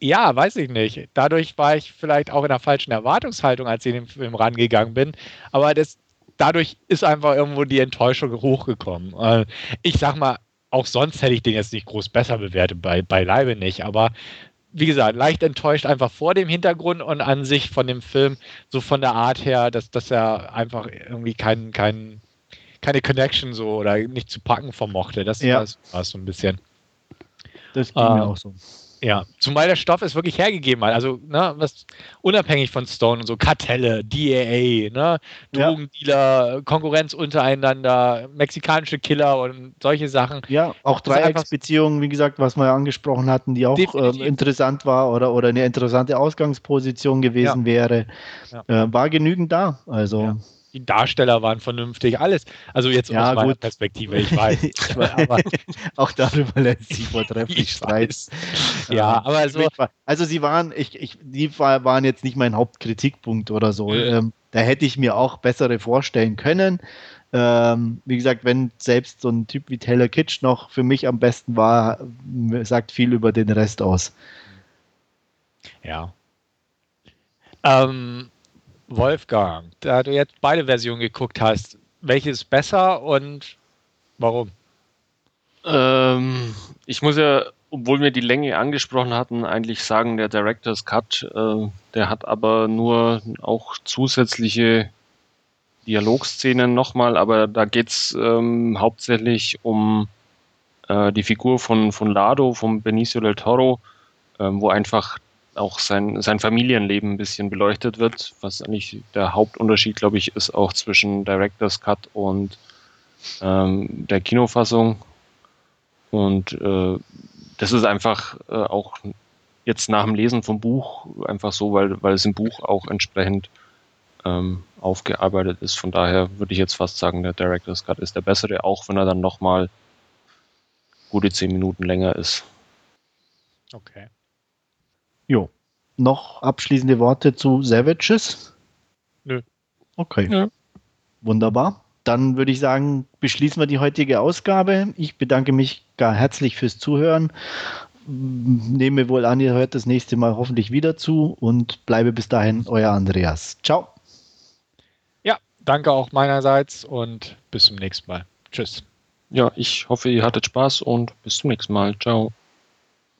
ja, weiß ich nicht. Dadurch war ich vielleicht auch in der falschen Erwartungshaltung, als ich in den Film rangegangen bin. Aber das, dadurch ist einfach irgendwo die Enttäuschung hochgekommen. Äh, ich sag mal, auch sonst hätte ich den jetzt nicht groß besser bewertet, bei, beileibe nicht, aber wie gesagt, leicht enttäuscht einfach vor dem Hintergrund und an sich von dem Film, so von der Art her, dass, dass er einfach irgendwie kein, kein, keine Connection so oder nicht zu packen vermochte. Das ja. war so ein bisschen. Das ging äh, mir auch so. Ja, zumal der Stoff es wirklich hergegeben hat. Also, ne, was unabhängig von Stone und so, Kartelle, DAA, ne, Drogendealer, ja. Konkurrenz untereinander, mexikanische Killer und solche Sachen. Ja, auch Dreiecksbeziehungen, wie gesagt, was wir ja angesprochen hatten, die auch ähm, interessant war oder, oder eine interessante Ausgangsposition gewesen ja. wäre, ja. Äh, war genügend da. Also die Darsteller waren vernünftig, alles. Also jetzt ja, aus meiner gut. Perspektive, ich weiß. [laughs] aber [laughs] auch darüber lässt sich vortrefflich [laughs] streiten. Ja, aber so. Also sie waren, ich, ich, die waren jetzt nicht mein Hauptkritikpunkt oder so. Mhm. Ähm, da hätte ich mir auch bessere vorstellen können. Ähm, wie gesagt, wenn selbst so ein Typ wie Taylor Kitsch noch für mich am besten war, sagt viel über den Rest aus. Ja. Ähm, Wolfgang, da du jetzt beide Versionen geguckt hast, welche ist besser und warum? Ähm, ich muss ja, obwohl wir die Länge angesprochen hatten, eigentlich sagen, der Director's Cut, äh, der hat aber nur auch zusätzliche Dialogszenen nochmal, aber da geht es ähm, hauptsächlich um äh, die Figur von, von Lado, von Benicio del Toro, ähm, wo einfach auch sein, sein Familienleben ein bisschen beleuchtet wird, was eigentlich der Hauptunterschied, glaube ich, ist auch zwischen Director's Cut und ähm, der Kinofassung. Und äh, das ist einfach äh, auch jetzt nach dem Lesen vom Buch einfach so, weil, weil es im Buch auch entsprechend ähm, aufgearbeitet ist. Von daher würde ich jetzt fast sagen, der Director's Cut ist der bessere, auch wenn er dann nochmal gute zehn Minuten länger ist. Okay. Jo. Noch abschließende Worte zu Savages? Nö. Okay. Nö. Wunderbar. Dann würde ich sagen, beschließen wir die heutige Ausgabe. Ich bedanke mich gar herzlich fürs Zuhören. Nehme wohl an, ihr hört das nächste Mal hoffentlich wieder zu und bleibe bis dahin euer Andreas. Ciao. Ja, danke auch meinerseits und bis zum nächsten Mal. Tschüss. Ja, ich hoffe, ihr hattet Spaß und bis zum nächsten Mal. Ciao.